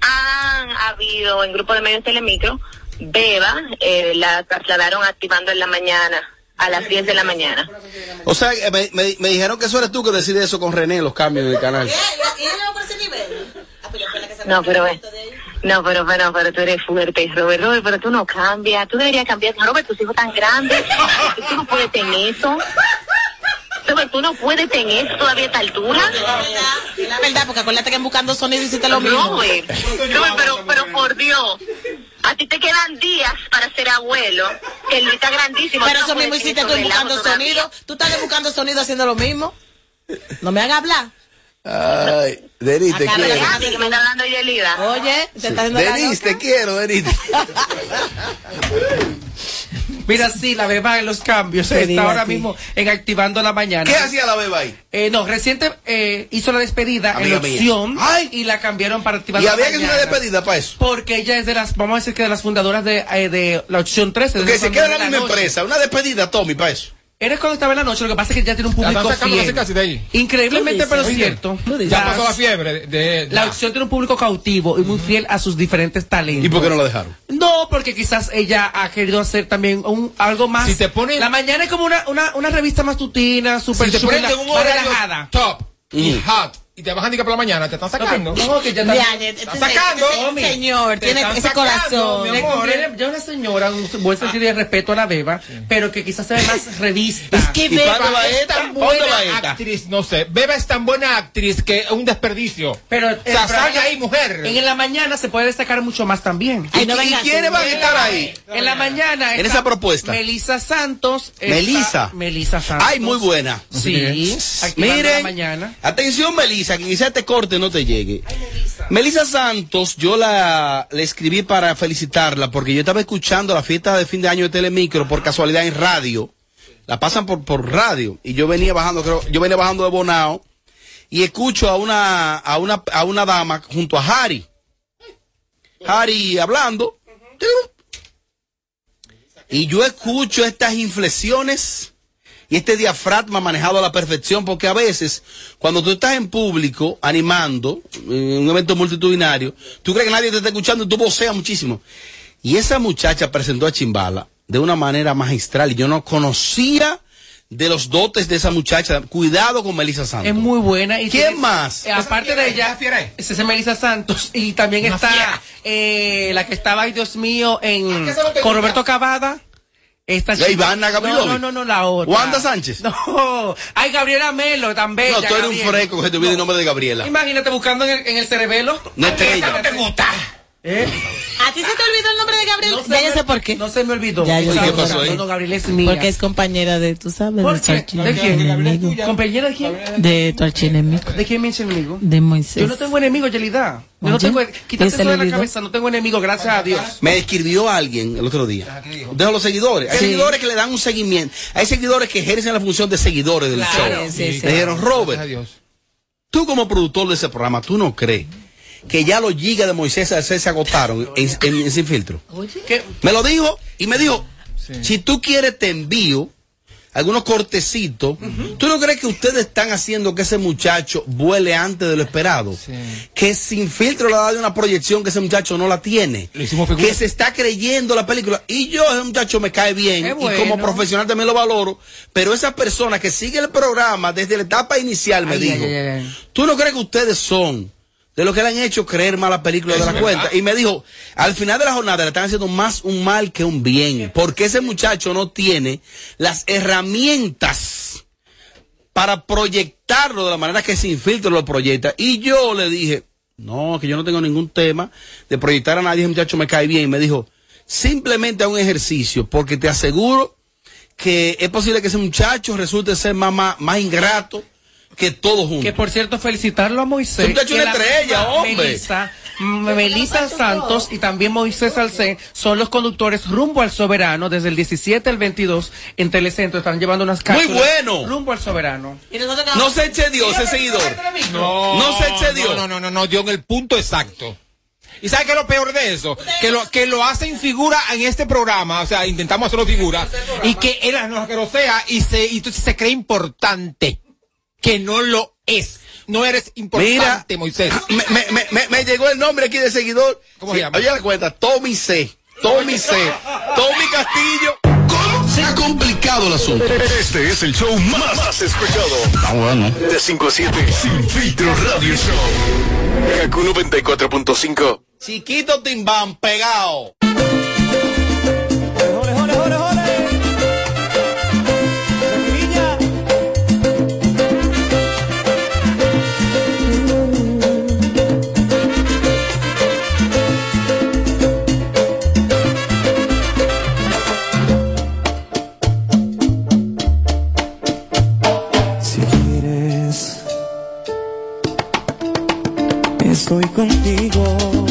han habido en Grupo de Medios Telemicro, Beba eh, la trasladaron activando en la mañana, a las 10 de la mañana. O sea, me, me- me dijeron que eso eres tú que decide eso con René, los cambios del canal. No, pero no, pero, pero, pero tú eres fuerte, Robert, Robert, pero tú no cambias, tú deberías cambiar, Robert, tus hijos tan grandes, tú no puedes tener eso. Robert, tú no puedes tener eso todavía a esta altura. Es la verdad, porque acuérdate que en buscando sonido hiciste lo mismo. Robert, Robert, pero, pero por Dios, a ti te quedan días para ser abuelo, que Luis está grandísimo. Pero eso mismo hiciste tú buscando sonido. Tú estás buscando sonido haciendo lo mismo. No me hagas hablar. Ay, Denise, te quiero. Sí, que me está Yelida. Oye, te está haciendo la Denise, te quiero, Denise. Mira, sí, la beba en los cambios. Te Está ahora mismo en Activando la Mañana. ¿Qué hacía la beba ahí? Eh, no, reciente eh, hizo la despedida en la opción y la cambiaron para Activando Y la había que hacer una Mañana. despedida para eso. Porque ella es de las, vamos a decir que de las fundadoras de, eh, de la opción 13. Porque de se queda en la misma noche. empresa. Una despedida, Tommy, para eso. Eres cuando estaba en la noche, lo que pasa es que ya tiene un público fiel. casi casi de ahí. Increíblemente, pero cierto. Ya pasó la fiebre de, de- La opción tiene un público cautivo y muy fiel a sus diferentes talentos. ¿Y por qué no la dejaron? No, porque quizás ella ha querido hacer también un, algo más. Si te ponen- La mañana es como una, una, una revista más tutina, súper Si te chula, ponen en un más horario relajada. top y Mm. hot y te bajan ni que por la mañana, te están sacando. No, que ya está- Ya, ya, Están sacando. Tommy. señor, Te tiene están ese sacando, corazón. mi amor. ya una señora, un buen sentido de respeto a la beba, pero que quizás se ve más revista. Es que ¿Y Beba va es tan ¿Cuándo va buena actriz, no sé. Beba es tan buena actriz que es un desperdicio. Pero o sea, salga ahí, mujer. En la mañana se puede destacar mucho más también. Ay, no ¿Y quiénes van a estar ahí? En la mañana. En esa propuesta. Melissa Santos. Melissa. Melissa Santos. Ay, muy buena. Sí. Miren, mañana. atención Melissa, que quizás te corte no te llegue. Melissa Santos, yo la le escribí para felicitarla porque yo estaba escuchando la fiesta de fin de año de Telemicro por casualidad en radio. La pasan por, por radio y yo venía bajando, creo, yo venía bajando de Bonao y escucho a una a una a una dama junto a Harry. Harry hablando. Y yo escucho estas inflexiones y este diafragma manejado a la perfección, porque a veces, cuando tú estás en público animando, en un evento multitudinario, tú crees que nadie te está escuchando y tú voceas muchísimo. Y esa muchacha presentó a Chimbala de una manera magistral y yo no conocía de los dotes de esa muchacha. Cuidado con Melissa Santos. Es muy buena. Y ¿Quién tiene- más? eh, aparte de ella, es esa Melissa Santos. Y también Una está eh, la que estaba, ay Dios mío, en ¿Qué es lo que con? Roberto Cavada. Esta La Ivana. No, no, no, no, la otra. Wanda Sánchez. No. Ay, Gabriela Melo, bella. no, tú eres un fresco que te olvide el nombre de Gabriela. Imagínate buscando en el, en el cerebelo. Estrella. no te gusta. ¿Eh? ¿A ti se te olvidó el nombre de Gabriel? No se ya sé por qué. No se me olvidó. Ya, yo qué. buscando, pasó ahí? No, Gabriela es mía. Porque es compañera de, tú sabes, ¿Por de tu ¿De quién? ¿Compañera de quién? De tu archienemigo. ¿De quién me dice enemigo? De Moisés. Yo no tengo enemigo, Yelida. Yo no tengo. ¿y Quítate eso de la olvidó? cabeza. No tengo enemigo, gracias a Dios. Me escribió alguien el otro día. De los seguidores. Hay Sí. seguidores que le dan un seguimiento. Hay seguidores que ejercen la función de seguidores del Claro, show. sí, sí. Le dijeron, Robert, tú como productor de ese programa, ¿tú no crees que ya los gigas de Moisés se, se agotaron en, en- en Sin Filtro? ¿Qué? Me lo dijo y me dijo, si tú quieres te envío algunos cortecitos. ¿Tú no crees que ustedes están haciendo que ese muchacho vuele antes de lo esperado? Que sin filtro le ha dado una proyección que ese muchacho no la tiene. Que se está creyendo la película. Y yo, ese muchacho me cae bien. Y como profesional también lo valoro. Pero esa persona que sigue el programa desde la etapa inicial me Ay, dijo, ay, ay, ay. ¿tú no crees que ustedes son de lo que le han hecho creer más la película de la verdad. cuenta? Y me dijo, al final de la jornada le están haciendo más un mal que un bien. Porque ese muchacho no tiene las herramientas para proyectarlo de la manera que sin filtro lo proyecta. Y yo le dije, no, que yo no tengo ningún tema de proyectar a nadie, ese muchacho me cae bien. Y me dijo, simplemente a un ejercicio, porque te aseguro que es posible que ese muchacho resulte ser más, más, más ingrato que todos juntos. Que por cierto, felicitarlo a Moisés. Es la una estrella, hombre. Melissa, Melissa Santos y también Moisés Alcén son los conductores rumbo al soberano desde el 17 al 22 en Telecentro. Están llevando unas cápsulas. bueno. Rumbo al soberano. No se eche Dios, ese seguidor. No, No se excedió. No, no, no, no, dio en el punto exacto. ¿Y sabe qué es lo peor de eso? Que lo, que lo hacen figura en este programa, o sea, intentamos hacerlo figura, y que él no que lo sea, y se, y entonces se cree importante, que no lo es. No eres importante, Moisés. Me, me- me- me- me llegó el nombre aquí de seguidor. ¿Cómo Sí, se llama? Oye la cuenta, Tommy C. Tommy C. Tommy Castillo. ¿Cómo? Se ha complicado el asunto. Este es el show más, más escuchado. Ah, bueno. De 5 a 7. Sin filtro radio show. Kaku 94.5. Chiquito Timbán, pegado. Estoy contigo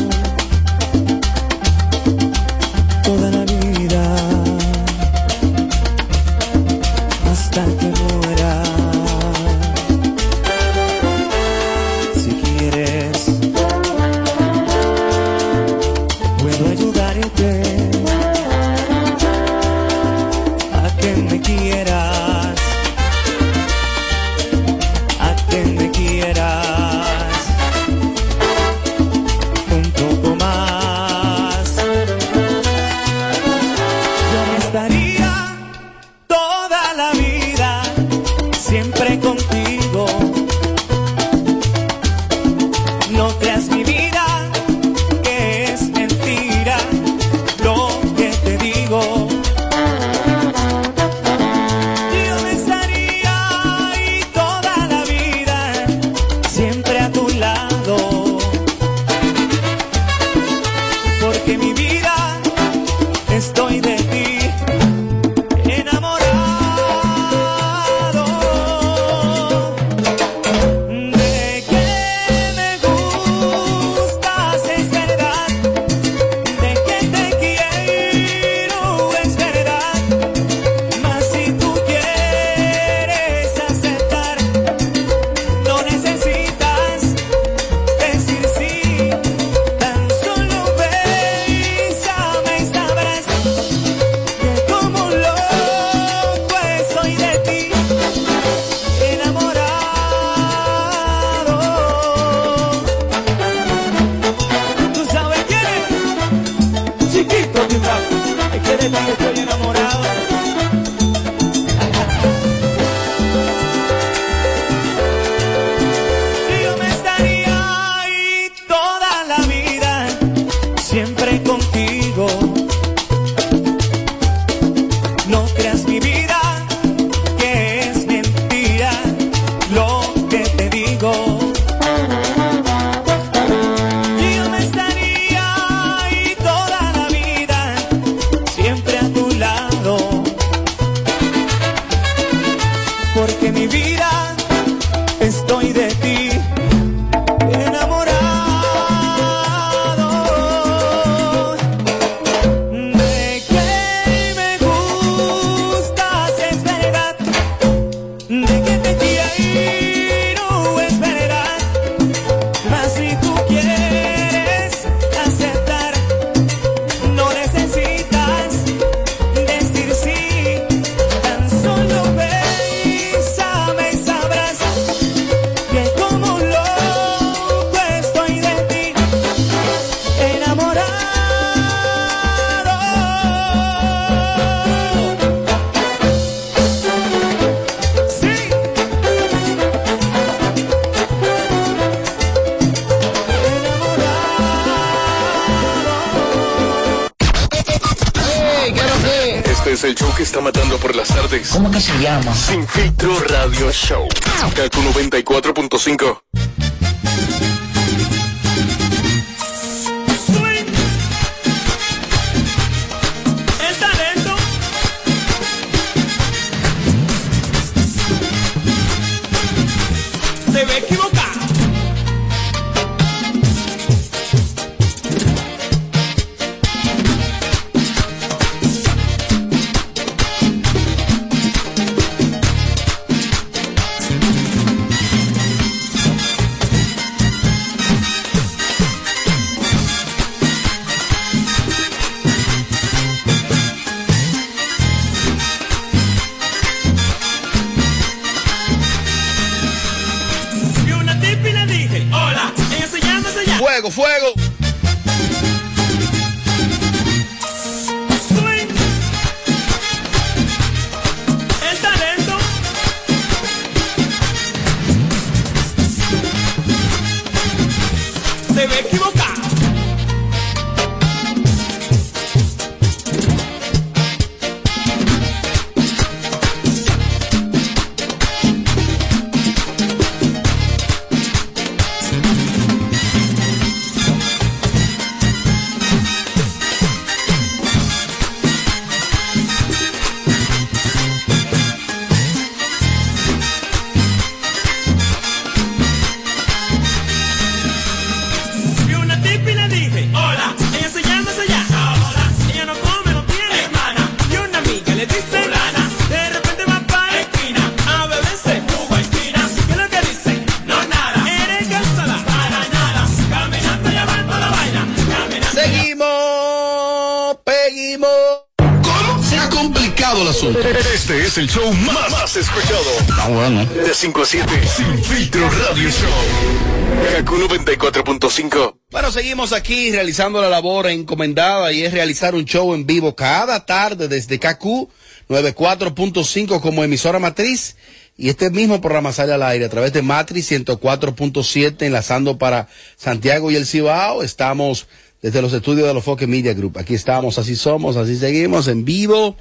llama? Sin filtro radio show. Kaku 94.5. es el show más, más escuchado. Ah, bueno. De 5 a 7. Sin filtro radio show. Kaku 94.5. Bueno, seguimos aquí realizando la labor encomendada y es realizar un show en vivo cada tarde desde KQ 94.5 como emisora matriz y este mismo programa sale al aire a través de Matriz 104.7 enlazando para Santiago y el Cibao. Estamos desde los estudios de los Foque Media Group. Aquí estamos, así somos, así seguimos en vivo.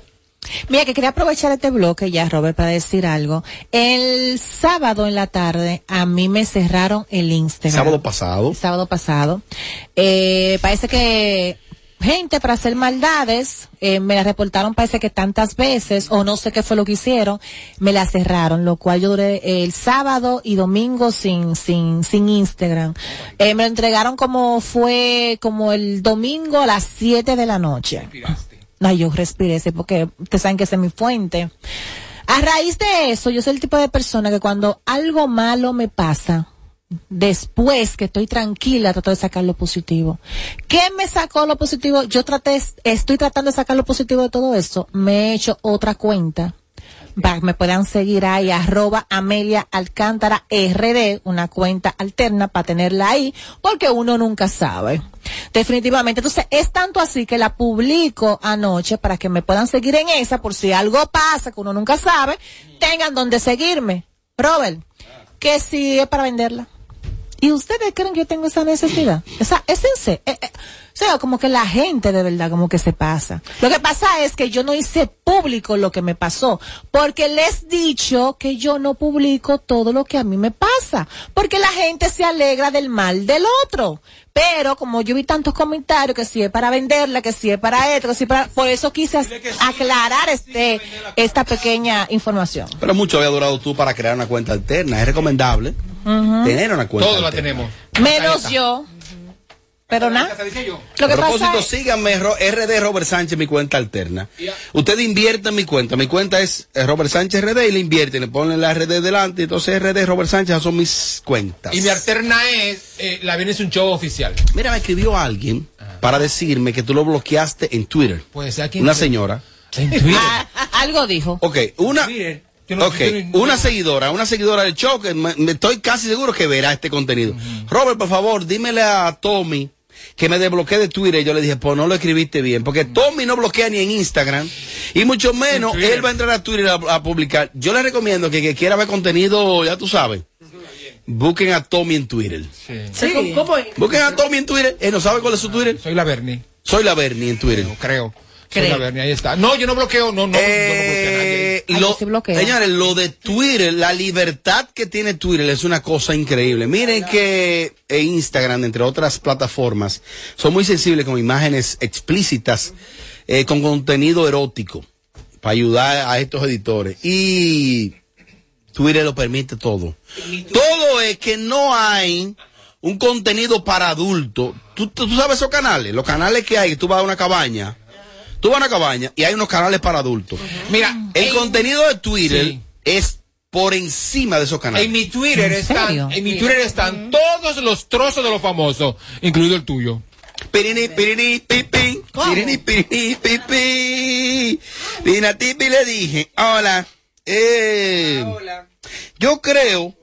Mira, que quería aprovechar este bloque ya, Robert, para decir algo. El sábado en la tarde, a mí me cerraron el Instagram. Sábado pasado. El sábado pasado. Eh, parece que gente para hacer maldades, eh, me la reportaron parece que tantas veces, o no sé qué fue lo que hicieron, me la cerraron, lo cual yo duré el sábado y domingo sin, sin, sin Instagram. Eh, me lo entregaron como fue, como el domingo a las 7 de la noche. No, yo respiré ese porque ustedes saben que es mi fuente. A raíz de eso, yo soy el tipo de persona que cuando algo malo me pasa, después que estoy tranquila, trato de sacar lo positivo. ¿Qué me sacó lo positivo? Yo traté, estoy tratando de sacar lo positivo de todo eso. Me he hecho otra cuenta. Para me puedan seguir ahí, arroba Amelia Alcántara RD, una cuenta alterna para tenerla ahí, porque uno nunca sabe. Definitivamente. Entonces, es tanto así que la publico anoche para que me puedan seguir en esa, por si algo pasa que uno nunca sabe, tengan donde seguirme. Robert, que si es para venderla. ¿Y ustedes creen que yo tengo esa necesidad? Es en serio. Eh, eh, o sea, como que la gente de verdad como que se pasa. Lo que pasa es que yo no hice público lo que me pasó, porque les he dicho que yo no publico todo lo que a mí me pasa, porque la gente se alegra del mal del otro. Pero como yo vi tantos comentarios que si es para venderla, que si es para esto, que si es para... Por eso quise aclarar este, esta pequeña información. Pero mucho había durado tú para crear una cuenta alterna. Es recomendable Tener una cuenta Todos la tenemos. Menos yo. Pero nada. Lo A que propósito, pasa es... síganme, RD Robert Sánchez, mi cuenta alterna. Usted invierte en mi cuenta. Mi cuenta es eh, Robert Sánchez RD y le invierte, le ponen la RD delante. Entonces, RD Robert Sánchez esas son mis cuentas. Y mi alterna es, eh, la viene es un show oficial. Mira, me escribió alguien para decirme que tú lo bloqueaste en Twitter. Puede ser aquí. Una señora. En Twitter. Ah, algo dijo. Ok, una. Yo no- Ok, yo no- una seguidora, una seguidora del show que me, me estoy casi seguro que verá este contenido. Robert, por favor, dímele a Tommy que me desbloquee de Twitter. Y yo le dije, pues no lo escribiste bien, porque Tommy no bloquea ni en Instagram y mucho menos él va a entrar a Twitter a, a publicar. Yo le recomiendo que que quiera ver contenido, ya tú sabes, busquen a Tommy en Twitter. Sí. Busquen a Tommy en Twitter. Él no sabe cuál es su Twitter. Soy la Bernie. Soy la Bernie en Twitter. Creo. Ahí está. No, yo no bloqueo, no, no. Eh, lo- señores, lo de Twitter, la libertad que tiene Twitter es una cosa increíble. Miren que eh, Instagram, entre otras plataformas, son muy sensibles con imágenes explícitas, eh, con contenido erótico, para ayudar a estos editores. Y Twitter lo permite todo. Todo es que no hay un contenido para adultos. ¿Tú, tú, tú sabes esos canales, los canales que hay, que tú vas a una cabaña. Tú vas a una cabaña y hay unos canales para adultos. Mira, el en- contenido de Twitter Sí. es por encima de esos canales. En mi Twitter están, en mi Twitter están todos los trozos de los famosos, incluido el tuyo. Pirini, pirini, pipi. Pirini, pirini, pipi. Vine a Tipi le dije, hola. Eh, Yo creo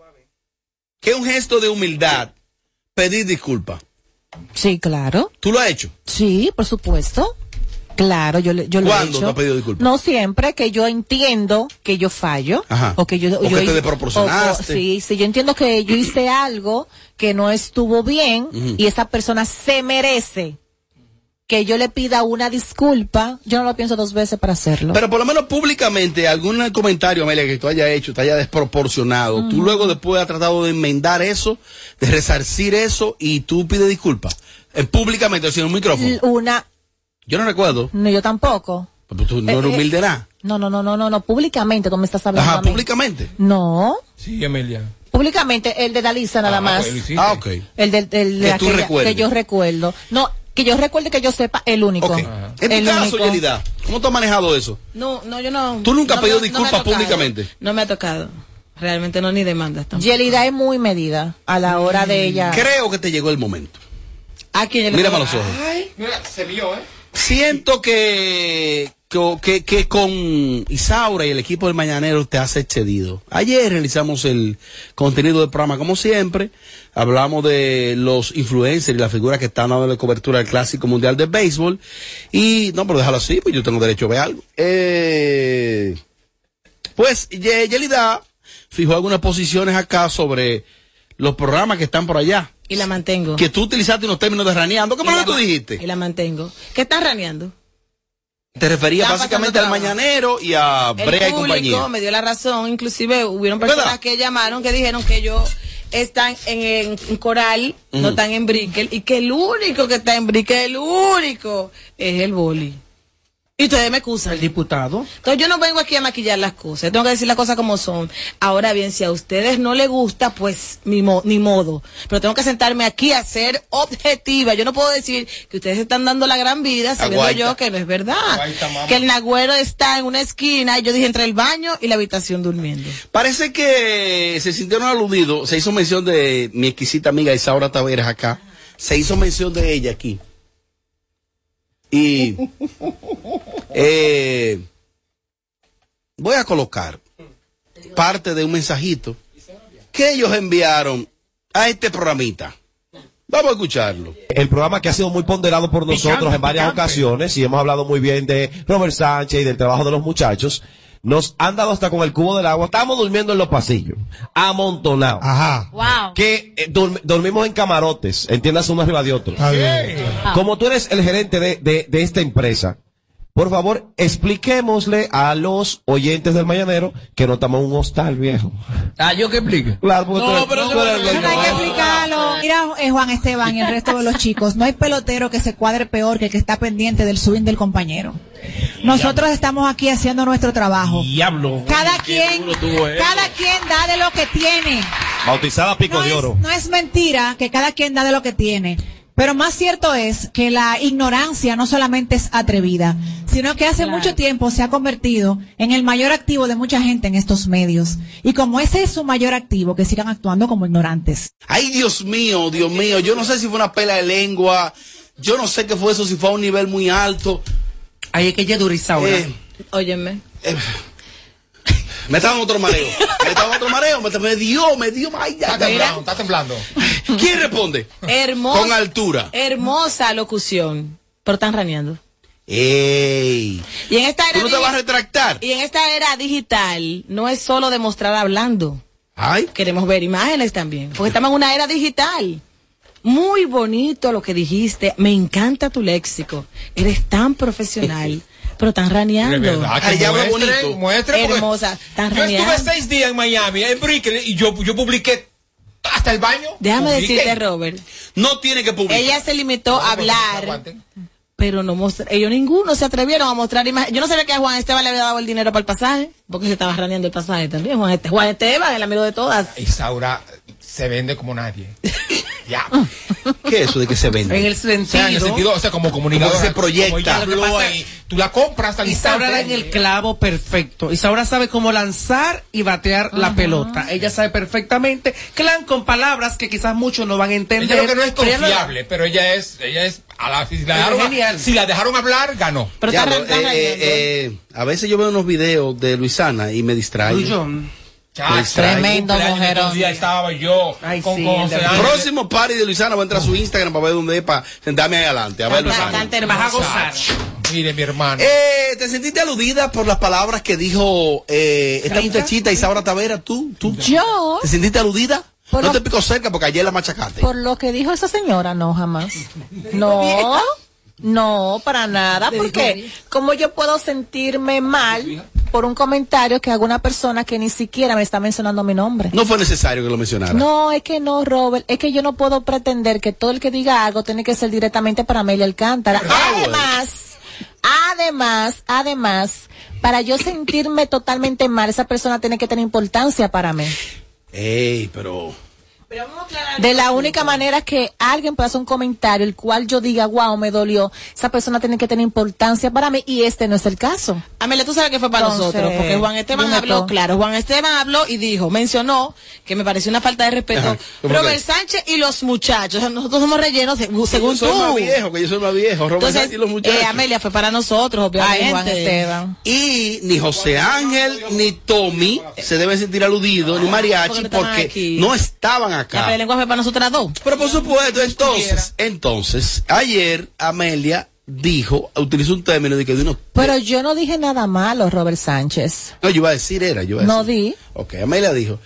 que es un gesto de humildad pedir disculpas. Sí, claro. ¿Tú lo has hecho? Sí, por supuesto. Claro, yo, le- yo lo he ¿Cuándo hecho. te has pedido disculpas? No siempre, que yo entiendo que yo fallo. Ajá. O que yo, O yo que te desproporcionaste. sí, sí, yo entiendo que yo hice algo que no estuvo bien y esa persona se merece que yo le pida una disculpa. Yo no lo pienso dos veces para hacerlo. Pero por lo menos públicamente, algún comentario, Amelia, que tú hayas hecho, te haya desproporcionado. Tú luego después has tratado de enmendar eso, de resarcir eso y tú pides disculpas. Eh, públicamente, en un micrófono. Una, Yo no recuerdo. no, yo tampoco. Pero tú no eres Eh, eh, humilde nada. No, no, no, no, no, no, públicamente tú me estás hablando. Ajá, públicamente. No, Sí, Amelia. públicamente el de Dalisa nada más. Ah, ok. El del, del- de Que tú aquella- recuerdes. que yo recuerdo. No, que yo recuerde que yo sepa el único. En tu El caso, único. Yelida, ¿cómo tú has manejado eso? No, no, yo no. ¿Tú nunca has pedido no disculpas públicamente? No me ha tocado. Realmente no, ni demandas tampoco. Yelida es muy medida a la hora de ella. Creo que te llegó el momento. ¿A quién Mírame a los ojos. Ay, Mira, se vio, ¿eh? Siento que, que, que, con Isaura y el equipo del Mañanero te has excedido. Ayer realizamos el contenido del programa, como siempre. Hablamos de los influencers y las figuras que están dando cobertura al Clásico Mundial de Béisbol. Y, no, pero déjalo así, pues yo tengo derecho a ver algo. Eh, pues, Ye- Yelida fijó algunas posiciones acá sobre los programas que están por allá. Y la mantengo. Que tú utilizaste unos términos de raneando. ¿Qué Y fue lo que tú dijiste? Y la mantengo. ¿Qué estás raneando? Te refería Están básicamente al Mañanero y a El Brea y compañía. me dio la razón. Inclusive hubieron personas ¿Verdad? que llamaron que dijeron que ellos están en, en- Coral, no están en Brickell, y que el único que está en Brickell, el único, es el boli. Y ustedes me excusan. El diputado. Entonces yo no vengo aquí a maquillar las cosas, tengo que decir las cosas como son. Ahora bien, si a ustedes no les gusta, pues ni, mo- ni modo. Pero tengo que sentarme aquí a ser objetiva. Yo no puedo decir que ustedes están dando la gran vida sabiendo Aguaita. yo que no es verdad. Aguaita. Que el nagüero está en una esquina y yo dije entre el baño y la habitación durmiendo. Parece que se sintieron aludidos. Se hizo mención de mi exquisita amiga Isaura Taveras acá. Se hizo mención de ella aquí. Y eh, voy a colocar parte de un mensajito que ellos enviaron a este programita. Vamos a escucharlo. El programa que ha sido muy ponderado por nosotros Picante, en varias picante. ocasiones y hemos hablado muy bien de Robert Sánchez y del trabajo de los muchachos. Nos han dado hasta con el cubo del agua. Estamos durmiendo en los pasillos, amontonados. Ajá. Wow. Que eh, dorm- dormimos en camarotes, entiendas uno arriba de otro. Como tú eres el gerente de, de, de esta empresa, por favor, expliquémosle a los oyentes del Mañanero que no estamos en un hostal, viejo. Ah, yo que explique. Claro, porque tú eres- pero tú eres el dueño. No hay que explicarlo. Mira, eh, Juan Esteban y el resto de los chicos, no hay pelotero que se cuadre peor que el que está pendiente del swing del compañero. Nosotros estamos aquí haciendo nuestro trabajo. Diablo. Cada quien, cada quien da de lo que tiene. Bautizada Pico de Oro. No es mentira que cada quien da de lo que tiene. Pero más cierto es que la ignorancia no solamente es atrevida, sino que hace mucho tiempo se ha convertido en el mayor activo de mucha gente en estos medios. Y como ese es su mayor activo, que sigan actuando como ignorantes. Ay, Dios mío, Dios mío. Yo no sé si fue una pela de lengua. Yo no sé qué fue eso, si fue a un nivel muy alto. Ahí es que ella dura Isaura. Eh, Óyeme. me está dando otro mareo. Me está dando otro mareo. Me, me dio, me dio. Ay, ya, Está temblando, está temblando. ¿Quién responde? Hermosa. Con altura. Hermosa locución. Pero están raneando. ¡Ey! Y en esta era ¿Tú no te vas a retractar? Y en esta era digital no es solo demostrar hablando. Ay. Queremos ver imágenes también, porque estamos en una era digital. Muy bonito lo que dijiste, me encanta tu léxico. Eres tan profesional. Pero están raneando. Ay, ya bonito. muestren, porque Hermosa. Están Yo estuve seis días en Miami, en Brickell, y yo, yo publiqué hasta el baño. Déjame Publiqué. decirte, Robert. No tiene que publicar. Ella se limitó a hablar, pero no mostra, ellos ninguno se atrevieron a mostrar imágenes. Yo no sabía que a Juan Esteban le había dado el dinero para el pasaje, porque se estaba raneando el pasaje también. Juan, Este- Juan Esteban, el amigo de todas. Isaura se vende como nadie. ya. ¿Qué es eso de que se vende? En el O sea, en el sentido. sentido, o sea, como que se proyecta. como ella pasa- ahí, tú la compras al Isaura da instante. en el clavo perfecto. Isaura sabe cómo lanzar y batear la pelota. Ella sabe perfectamente, clan con palabras que quizás muchos no van a entender. Ella lo que no es pero ella lo- confiable, pero ella es, ella es, a la, si, la dejaron, genial. si la dejaron hablar, ganó. Pero Ya, está, pero, está eh, eh, eh, a veces yo veo unos videos de Luisana y me distraigo. Tremendo mujerón. día estaba yo Ay, con, sí. Próximo party de Luisana, voy a entrar a su Instagram para ver dónde es, para sentarme ahí adelante, a ver Luisana. Vas a gozar. Mire, mi hermano. Eh, ¿Te sentiste aludida por las palabras que dijo eh, esta muchachita Isaura Tavera? ¿Tú? ¿Tú? Yo, ¿Te sentiste aludida? Por no lo- te pico cerca porque ayer la machacaste. por lo que dijo esa señora, no, jamás. No, no, para nada, porque como yo puedo sentirme mal por un comentario que haga una persona que ni siquiera me está mencionando mi nombre. No fue necesario que lo mencionara. No, es que no, Robert. Es que yo no puedo pretender que todo el que diga algo tiene que ser directamente para Amelia Alcántara. Ah. Además, además, además, para yo sentirme totalmente mal, esa persona tiene que tener importancia para mí. Ey, pero... De la única manera que alguien pueda hacer un comentario el cual yo diga, wow, me dolió, esa persona tiene que tener importancia para mí y este no es el caso. Amelia, tú sabes que fue para Entonces, nosotros, porque Juan Esteban habló, tú. claro, Juan Esteban habló y dijo, mencionó que me pareció una falta de respeto. Ajá, ¿cómo Robert que? Sánchez y los muchachos, nosotros somos rellenos según, según yo soy más tú. viejo, que yo soy más viejo. Robert Entonces, Sánchez y los muchachos. eh, Amelia fue para nosotros, obviamente. Ay, Juan Esteban. Y ni José Ángel ni Tommy se deben sentir aludidos, ni mariachi, porque no estaban aquí. No La acá. pelengua fue para nosotras dos. Pero por supuesto, entonces, entonces, ayer Amelia dijo, utilizó un término de que de unos... Pero yo no dije nada malo, Robert Sánchez. No, yo iba a decir, era, yo iba a No decir. di. Ok, Amelia dijo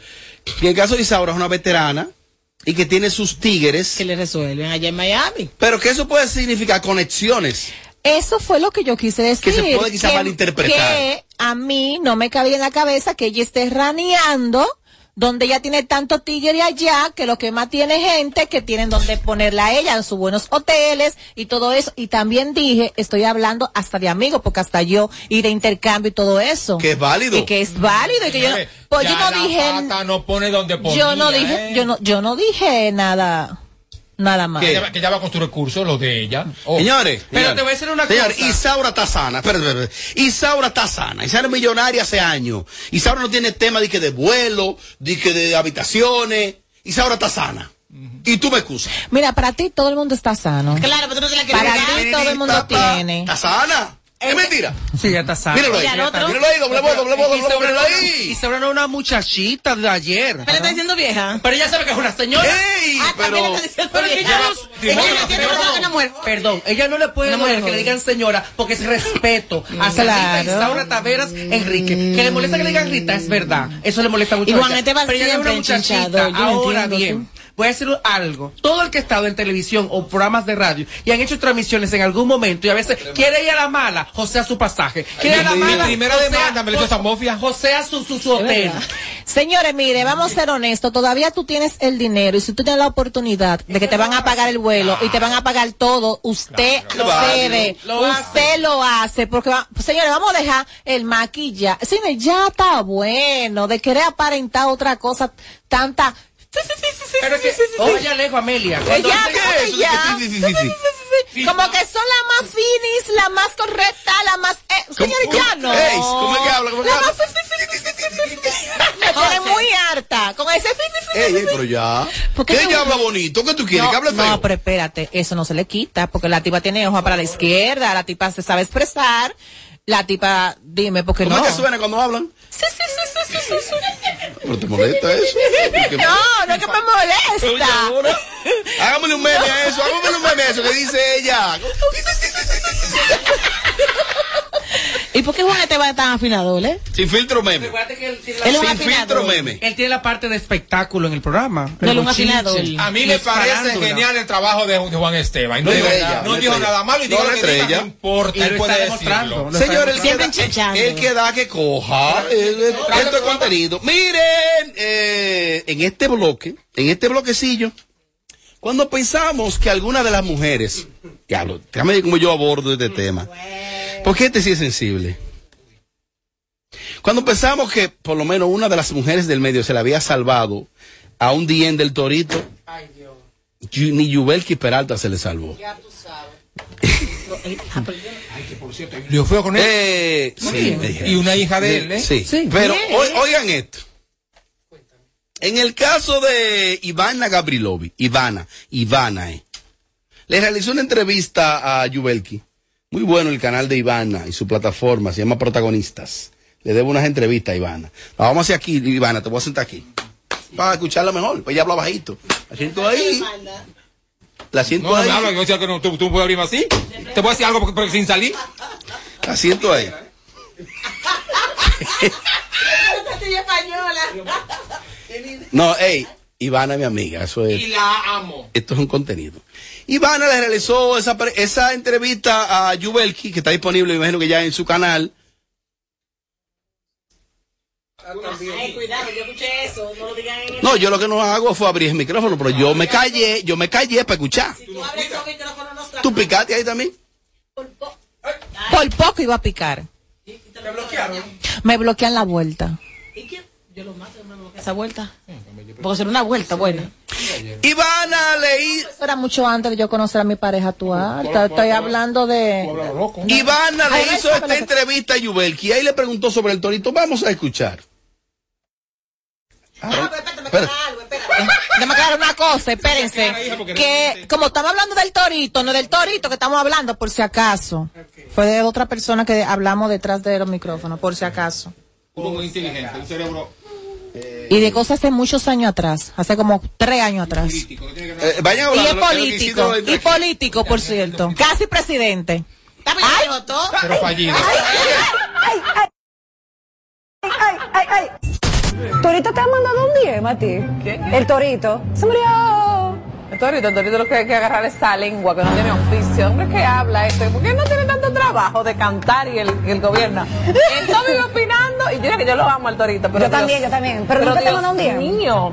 que el caso de Isaura es una veterana y que tiene sus tigres, Que le resuelven allá en Miami. pero que eso puede significar conexiones. Eso fue lo que yo quise decir. Que se puede quizá malinterpretar. Que a mí no me cabía en la cabeza que ella esté raneando donde ella tiene tanto tigre allá, que lo que más tiene gente que tienen donde ponerla a ella en sus buenos hoteles y todo eso. Y también dije, estoy hablando hasta de amigos, porque hasta yo y de intercambio y todo eso. Que es válido. Y que es válido y que yo no, Señores, pues yo no dije, pata no pone donde ponía, yo no dije, ¿eh? yo no, yo no dije nada, nada más. Que ella, que ella va con su recurso, lo de ella. Oh. Señores, Pero señores, te voy a decir una señores, cosa. Isaura está sana. Espérate. Isaura está sana. Isaura es millonaria hace años. Isaura no tiene tema de que de vuelo, de que de habitaciones. Isaura está sana. Y tú me excusas. Mira, para ti todo el mundo está sano. Claro, pero tú no te la quieres Para ti todo el mundo tiene. Está sana. Es mentira. Sí, ya está sana. Míralo ahí. ¿Y? Míralo ahí, doble voz, doble voz, doble voz, Isaura míralo no- ahí. Isaura no es una muchachita de ayer. Pero está diciendo vieja. Pero ella sabe que es una señora. ¡Ey! Ah, Pero. que ella no-. Perdón, ella no le puede doler que le digan señora porque es respeto a Sarita Claro. Isaura Taveras Enrique. Que le molesta que le digan Rita, es verdad. Eso le molesta mucho. Y a Juan. Esteban Pero ella es una muchachita. Ahora bien. Voy a decir algo. Todo el que ha estado en televisión o programas de radio y han hecho transmisiones en algún momento y a veces quiere ir a la mala, José a su pasaje. Quiere ir a la mala. primera José a- demanda me le hizo Samofia. José a su, su, su hotel. Señores, mire, vamos a ser honestos, todavía tú tienes el dinero y si tú tienes la oportunidad de que te van a pagar el vuelo y te van a pagar todo, usted lo cede, Lo usted hace. lo hace, porque va- señores, vamos a dejar el maquillaje. Señores, ya está bueno de querer aparentar otra cosa tanta. Pero que, oye, Alejo, Amelia. cuando Ya, eso, que ya. Sí, sí, sí, sí, sí. Como que son la más finis, la más correcta, la más... Eh, ¿Cómo- ya no. ¿cómo es que habla? ¿Cómo La habla? más Me tiene muy harta con ese... Ey, ey, pero ya. ¿Por qué ¿Qué tú- ella habla bonito? ¿Qué tú quieres? No, que hable feo. no, pero espérate, eso no se le quita, porque la tipa tiene hoja para la izquierda, la tipa se sabe expresar, la tipa, dime, ¿por qué ¿Cómo no? es que suena cuando hablan? Sí, sí, sí, sí, sí, sí, sí. ¿Pero te molesta eso? ¿Qué- No, no es que me molesta. ahora, Hágame un meme a eso, hágame un meme a eso que dice ella. ¿Y por qué Juan Esteban es tan afinador, eh? Sin filtro meme. Él es un Sin filtro meme. Él tiene la parte de espectáculo en el programa. Él es un afinador. A mí me parece genial el trabajo de, Juan Esteban. No, digo, estrella, nada- no malo y No, una lo que diga, no importa, Y él puede está demostrando, decirlo. lo Señor, el Siempre que, da, enchichando. el que da que coja. Esto es contenido. Miren, eh, en este bloque, en este bloquecillo, cuando pensamos que alguna de las mujeres, diablo, déjame ver cómo yo abordo este tema. Porque este sí es sensible. Cuando pensamos que por lo menos una de las mujeres del medio se le había salvado a un dien del torito, Yu- ni Yubelki Peralta se le salvó. Yo fui con él. Eh, sí. Y una hija de él, ¿eh? Sí, Sí. pero oigan esto. En el caso de Ivana Gabrilovi, Ivana, Ivana, eh, le realizó una entrevista a Yubelki. Muy bueno el canal de Ivana y su plataforma, se llama Protagonistas. Le debo unas entrevistas a Ivana. La vamos a hacer aquí, Ivana, te voy a sentar aquí. Para escucharla mejor, pues ella habla bajito. La siento ahí. La siento No, ahí. no, decía que no, tú, tú puedes abrirme así. Te puedo decir algo porque, porque sin salir. La siento ahí. No, hey, Ivana es mi amiga, eso es. Y la amo. Esto es un contenido. Ivana le realizó esa, pre- esa entrevista a Yubelki, que está disponible, me imagino que ya en su canal. cuidado, yo escuché eso, no lo digan en No, yo lo que no hago fue abrir el micrófono, pero yo me callé, yo me callé para escuchar. ¿Tú picaste ahí también? Por poco iba a picar. ¿Te bloquearon? Me bloquean la vuelta. Esa vuelta. Porque será una vuelta buena. Ivana leí. Eso era mucho antes de yo conocer a mi pareja actual. Estoy- hablando de. Ivana le hizo esta entrevista a Yubelki y ahí le preguntó sobre el torito. Vamos a escuchar. Espera. Déjame aclarar una cosa, espérense. Que como estamos hablando del torito, no del torito que estamos hablando, por si acaso. Fue de otra persona que hablamos detrás de los micrófonos, por si acaso. Uno muy inteligente, un cerebro. Y de cosas hace muchos años atrás, hace como tres años atrás. Eh, vayan Y es que- político, y aquí. político, por cierto. Casi presidente. Ay, Pero fallido. ay, ay, ay, ay, ay. Torito te ha mandado un DM a ti. El torito. Se murió. El torito, el torito lo que hay que agarrar es esa lengua que no tiene oficio. Hombre, que habla este? ¿Por qué no tiene tanto trabajo de cantar y el, y el gobierno? Entonces vive opinando y yo que yo lo amo al torito. Pero Yo también, yo también. Pero nunca te Dios mandó un DM. Niño,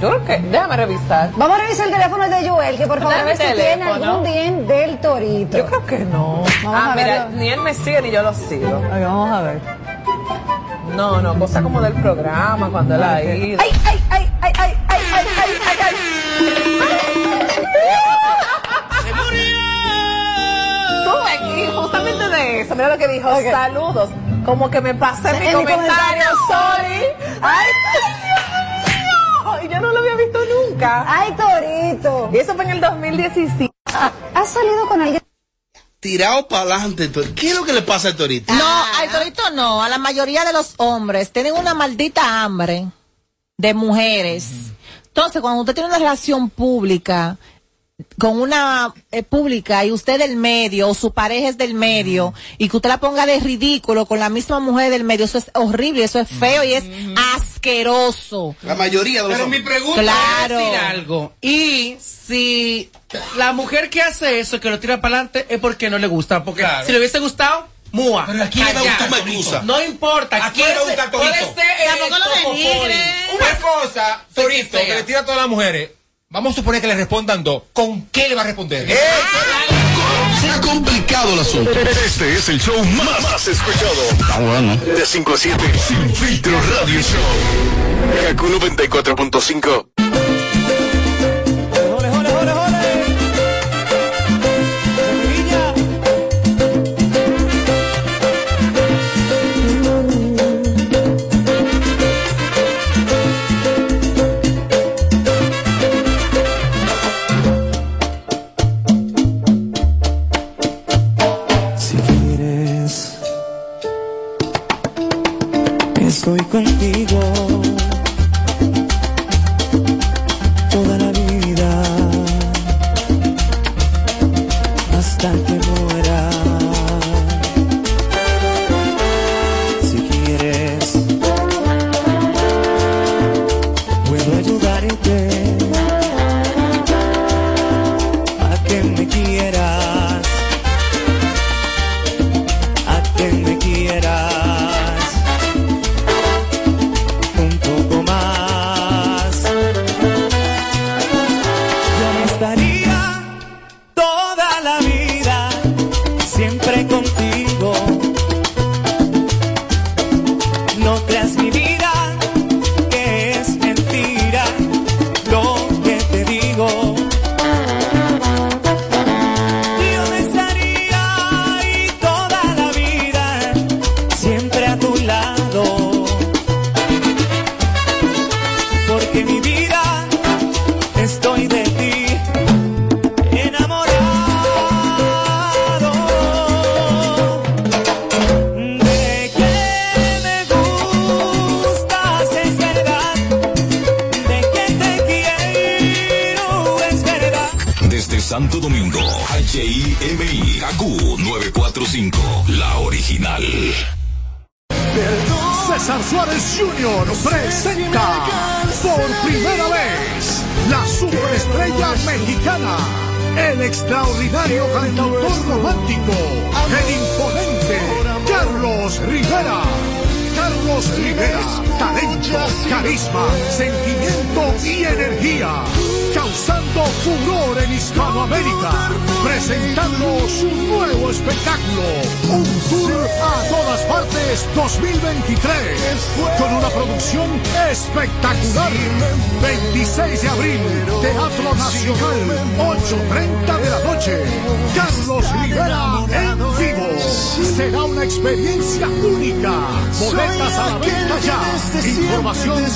yo creo que, déjame revisar. Vamos a revisar el teléfono de Joel, que por favor a ver si tiene algún DM del torito. Yo creo que no. Vamos ah, a mira, verlo. ni él me sigue ni yo lo sigo. Ok, vamos a ver. No, no, cosa como del programa, cuando él ha ido. Ay, ay, ay, ay, ay, ay, ay, ay, ay, ay. Tú y justamente de eso, mira lo que dijo, saludos. Como que me pasé mi En mi comentario, comentario, sorry. Ay, Dios mío. Y yo no lo había visto nunca. Ay, torito. Y eso fue en el 2017. ¿Has salido con alguien? Tirado para adelante. ¿Qué es lo que le pasa al torito? No, al torito no, a la mayoría de los hombres tienen una maldita hambre de mujeres. Entonces, cuando usted tiene una relación pública con una eh, pública y usted del medio o su pareja es del medio y que usted la ponga de ridículo con la misma mujer del medio, eso es horrible, eso es feo y es asqueroso. La mayoría de los Pero mi pregunta Claro. es decir algo. Y si la mujer que hace eso, que lo tira para adelante, es porque no le gusta. Porque Claro. si le hubiese gustado, mua. Pero aquí le va a gustar. No importa. ¿A quién le puede gusta ser- el torito? Puede ser eh, Tampoco lo denigre. Una cosa, Torito, que le tira a todas las mujeres. Vamos a suponer que le respondan dos. ¿Con qué le va a responder? Se ha complicado el asunto. Este es el show más, más escuchado. De 5 a 7, Sin Filtro Radio Show. Kaku 94.5. estoy contigo. Un tour a todas partes 2023, con una producción espectacular. 26 de abril, Teatro Nacional, 8.30 de la noche. Carlos Rivera en vivo. Será una experiencia única. Boletas a la venta ya. Información 809-227-1344.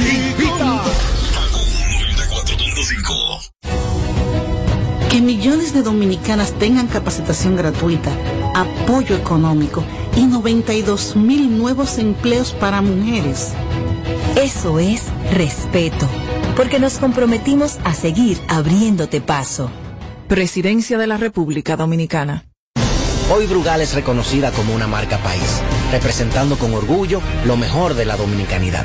Invita. Que millones de dominicanas tengan capacitación gratuita, apoyo económico y 92 mil nuevos empleos para mujeres. Eso es respeto, porque nos comprometimos a seguir abriéndote paso. Presidencia de la República Dominicana. Hoy Brugal es reconocida como una marca país, representando con orgullo lo mejor de la dominicanidad.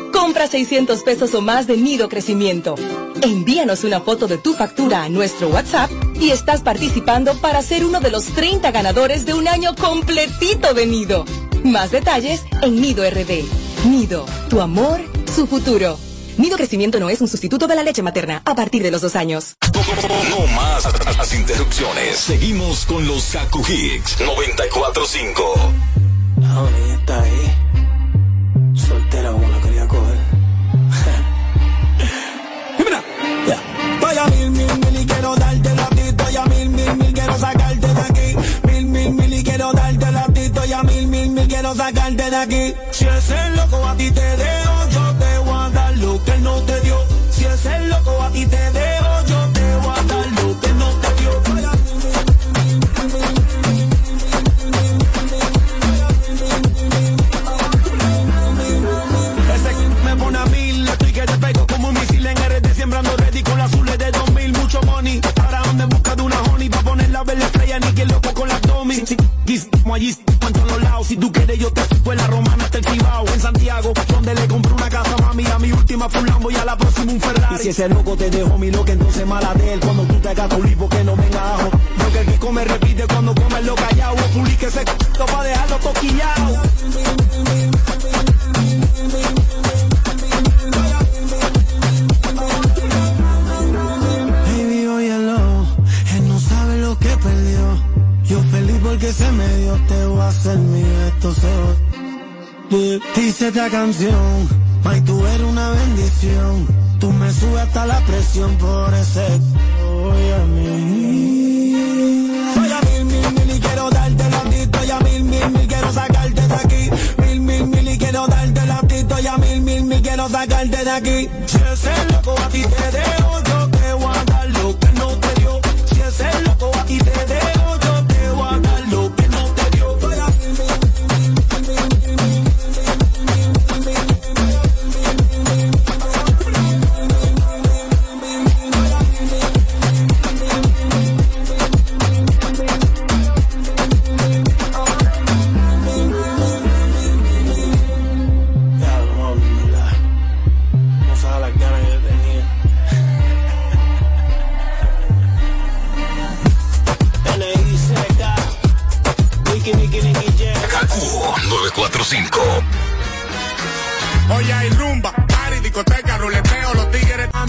Compra 600 pesos o más de Nido Crecimiento. Envíanos una foto de tu factura a nuestro WhatsApp y estás participando para ser uno de los 30 ganadores de un año completito de Nido. Más detalles en Nido RD. Nido, tu amor, su futuro. Nido Crecimiento no es un sustituto de la leche materna a partir de los dos años. No más las interrupciones. Seguimos con los Kaku Hicks 945. Ahora está ahí. Soltera como quiero sacarte de aquí. Mil, mil, mil y quiero darte la tito. Ya mil, mil, mil quiero sacarte de aquí. Si ese loco a ti te dejo, ese loco te dejó mi loca, entonces mala de él, cuando tú te hagas tu lipo que no venga ajo. Porque el que come repite cuando come lo callado, o puli que se c*** pa' dejarlo toquillado. Baby, óyelo, él no sabe lo que perdió. Yo feliz porque se me dio, te voy a hacer mío, esto se. Dice esta canción, May, tú eres una bendición. Subes hasta la presión por ese voy a mí. Soy a mil, mil, mil y quiero darte la tito. Y a mil, mil, mil quiero sacarte de aquí. Mil, mil, mil y quiero darte la tito. Y a mil, mil, mil quiero sacarte de aquí. Si ese loco a ti te dejo,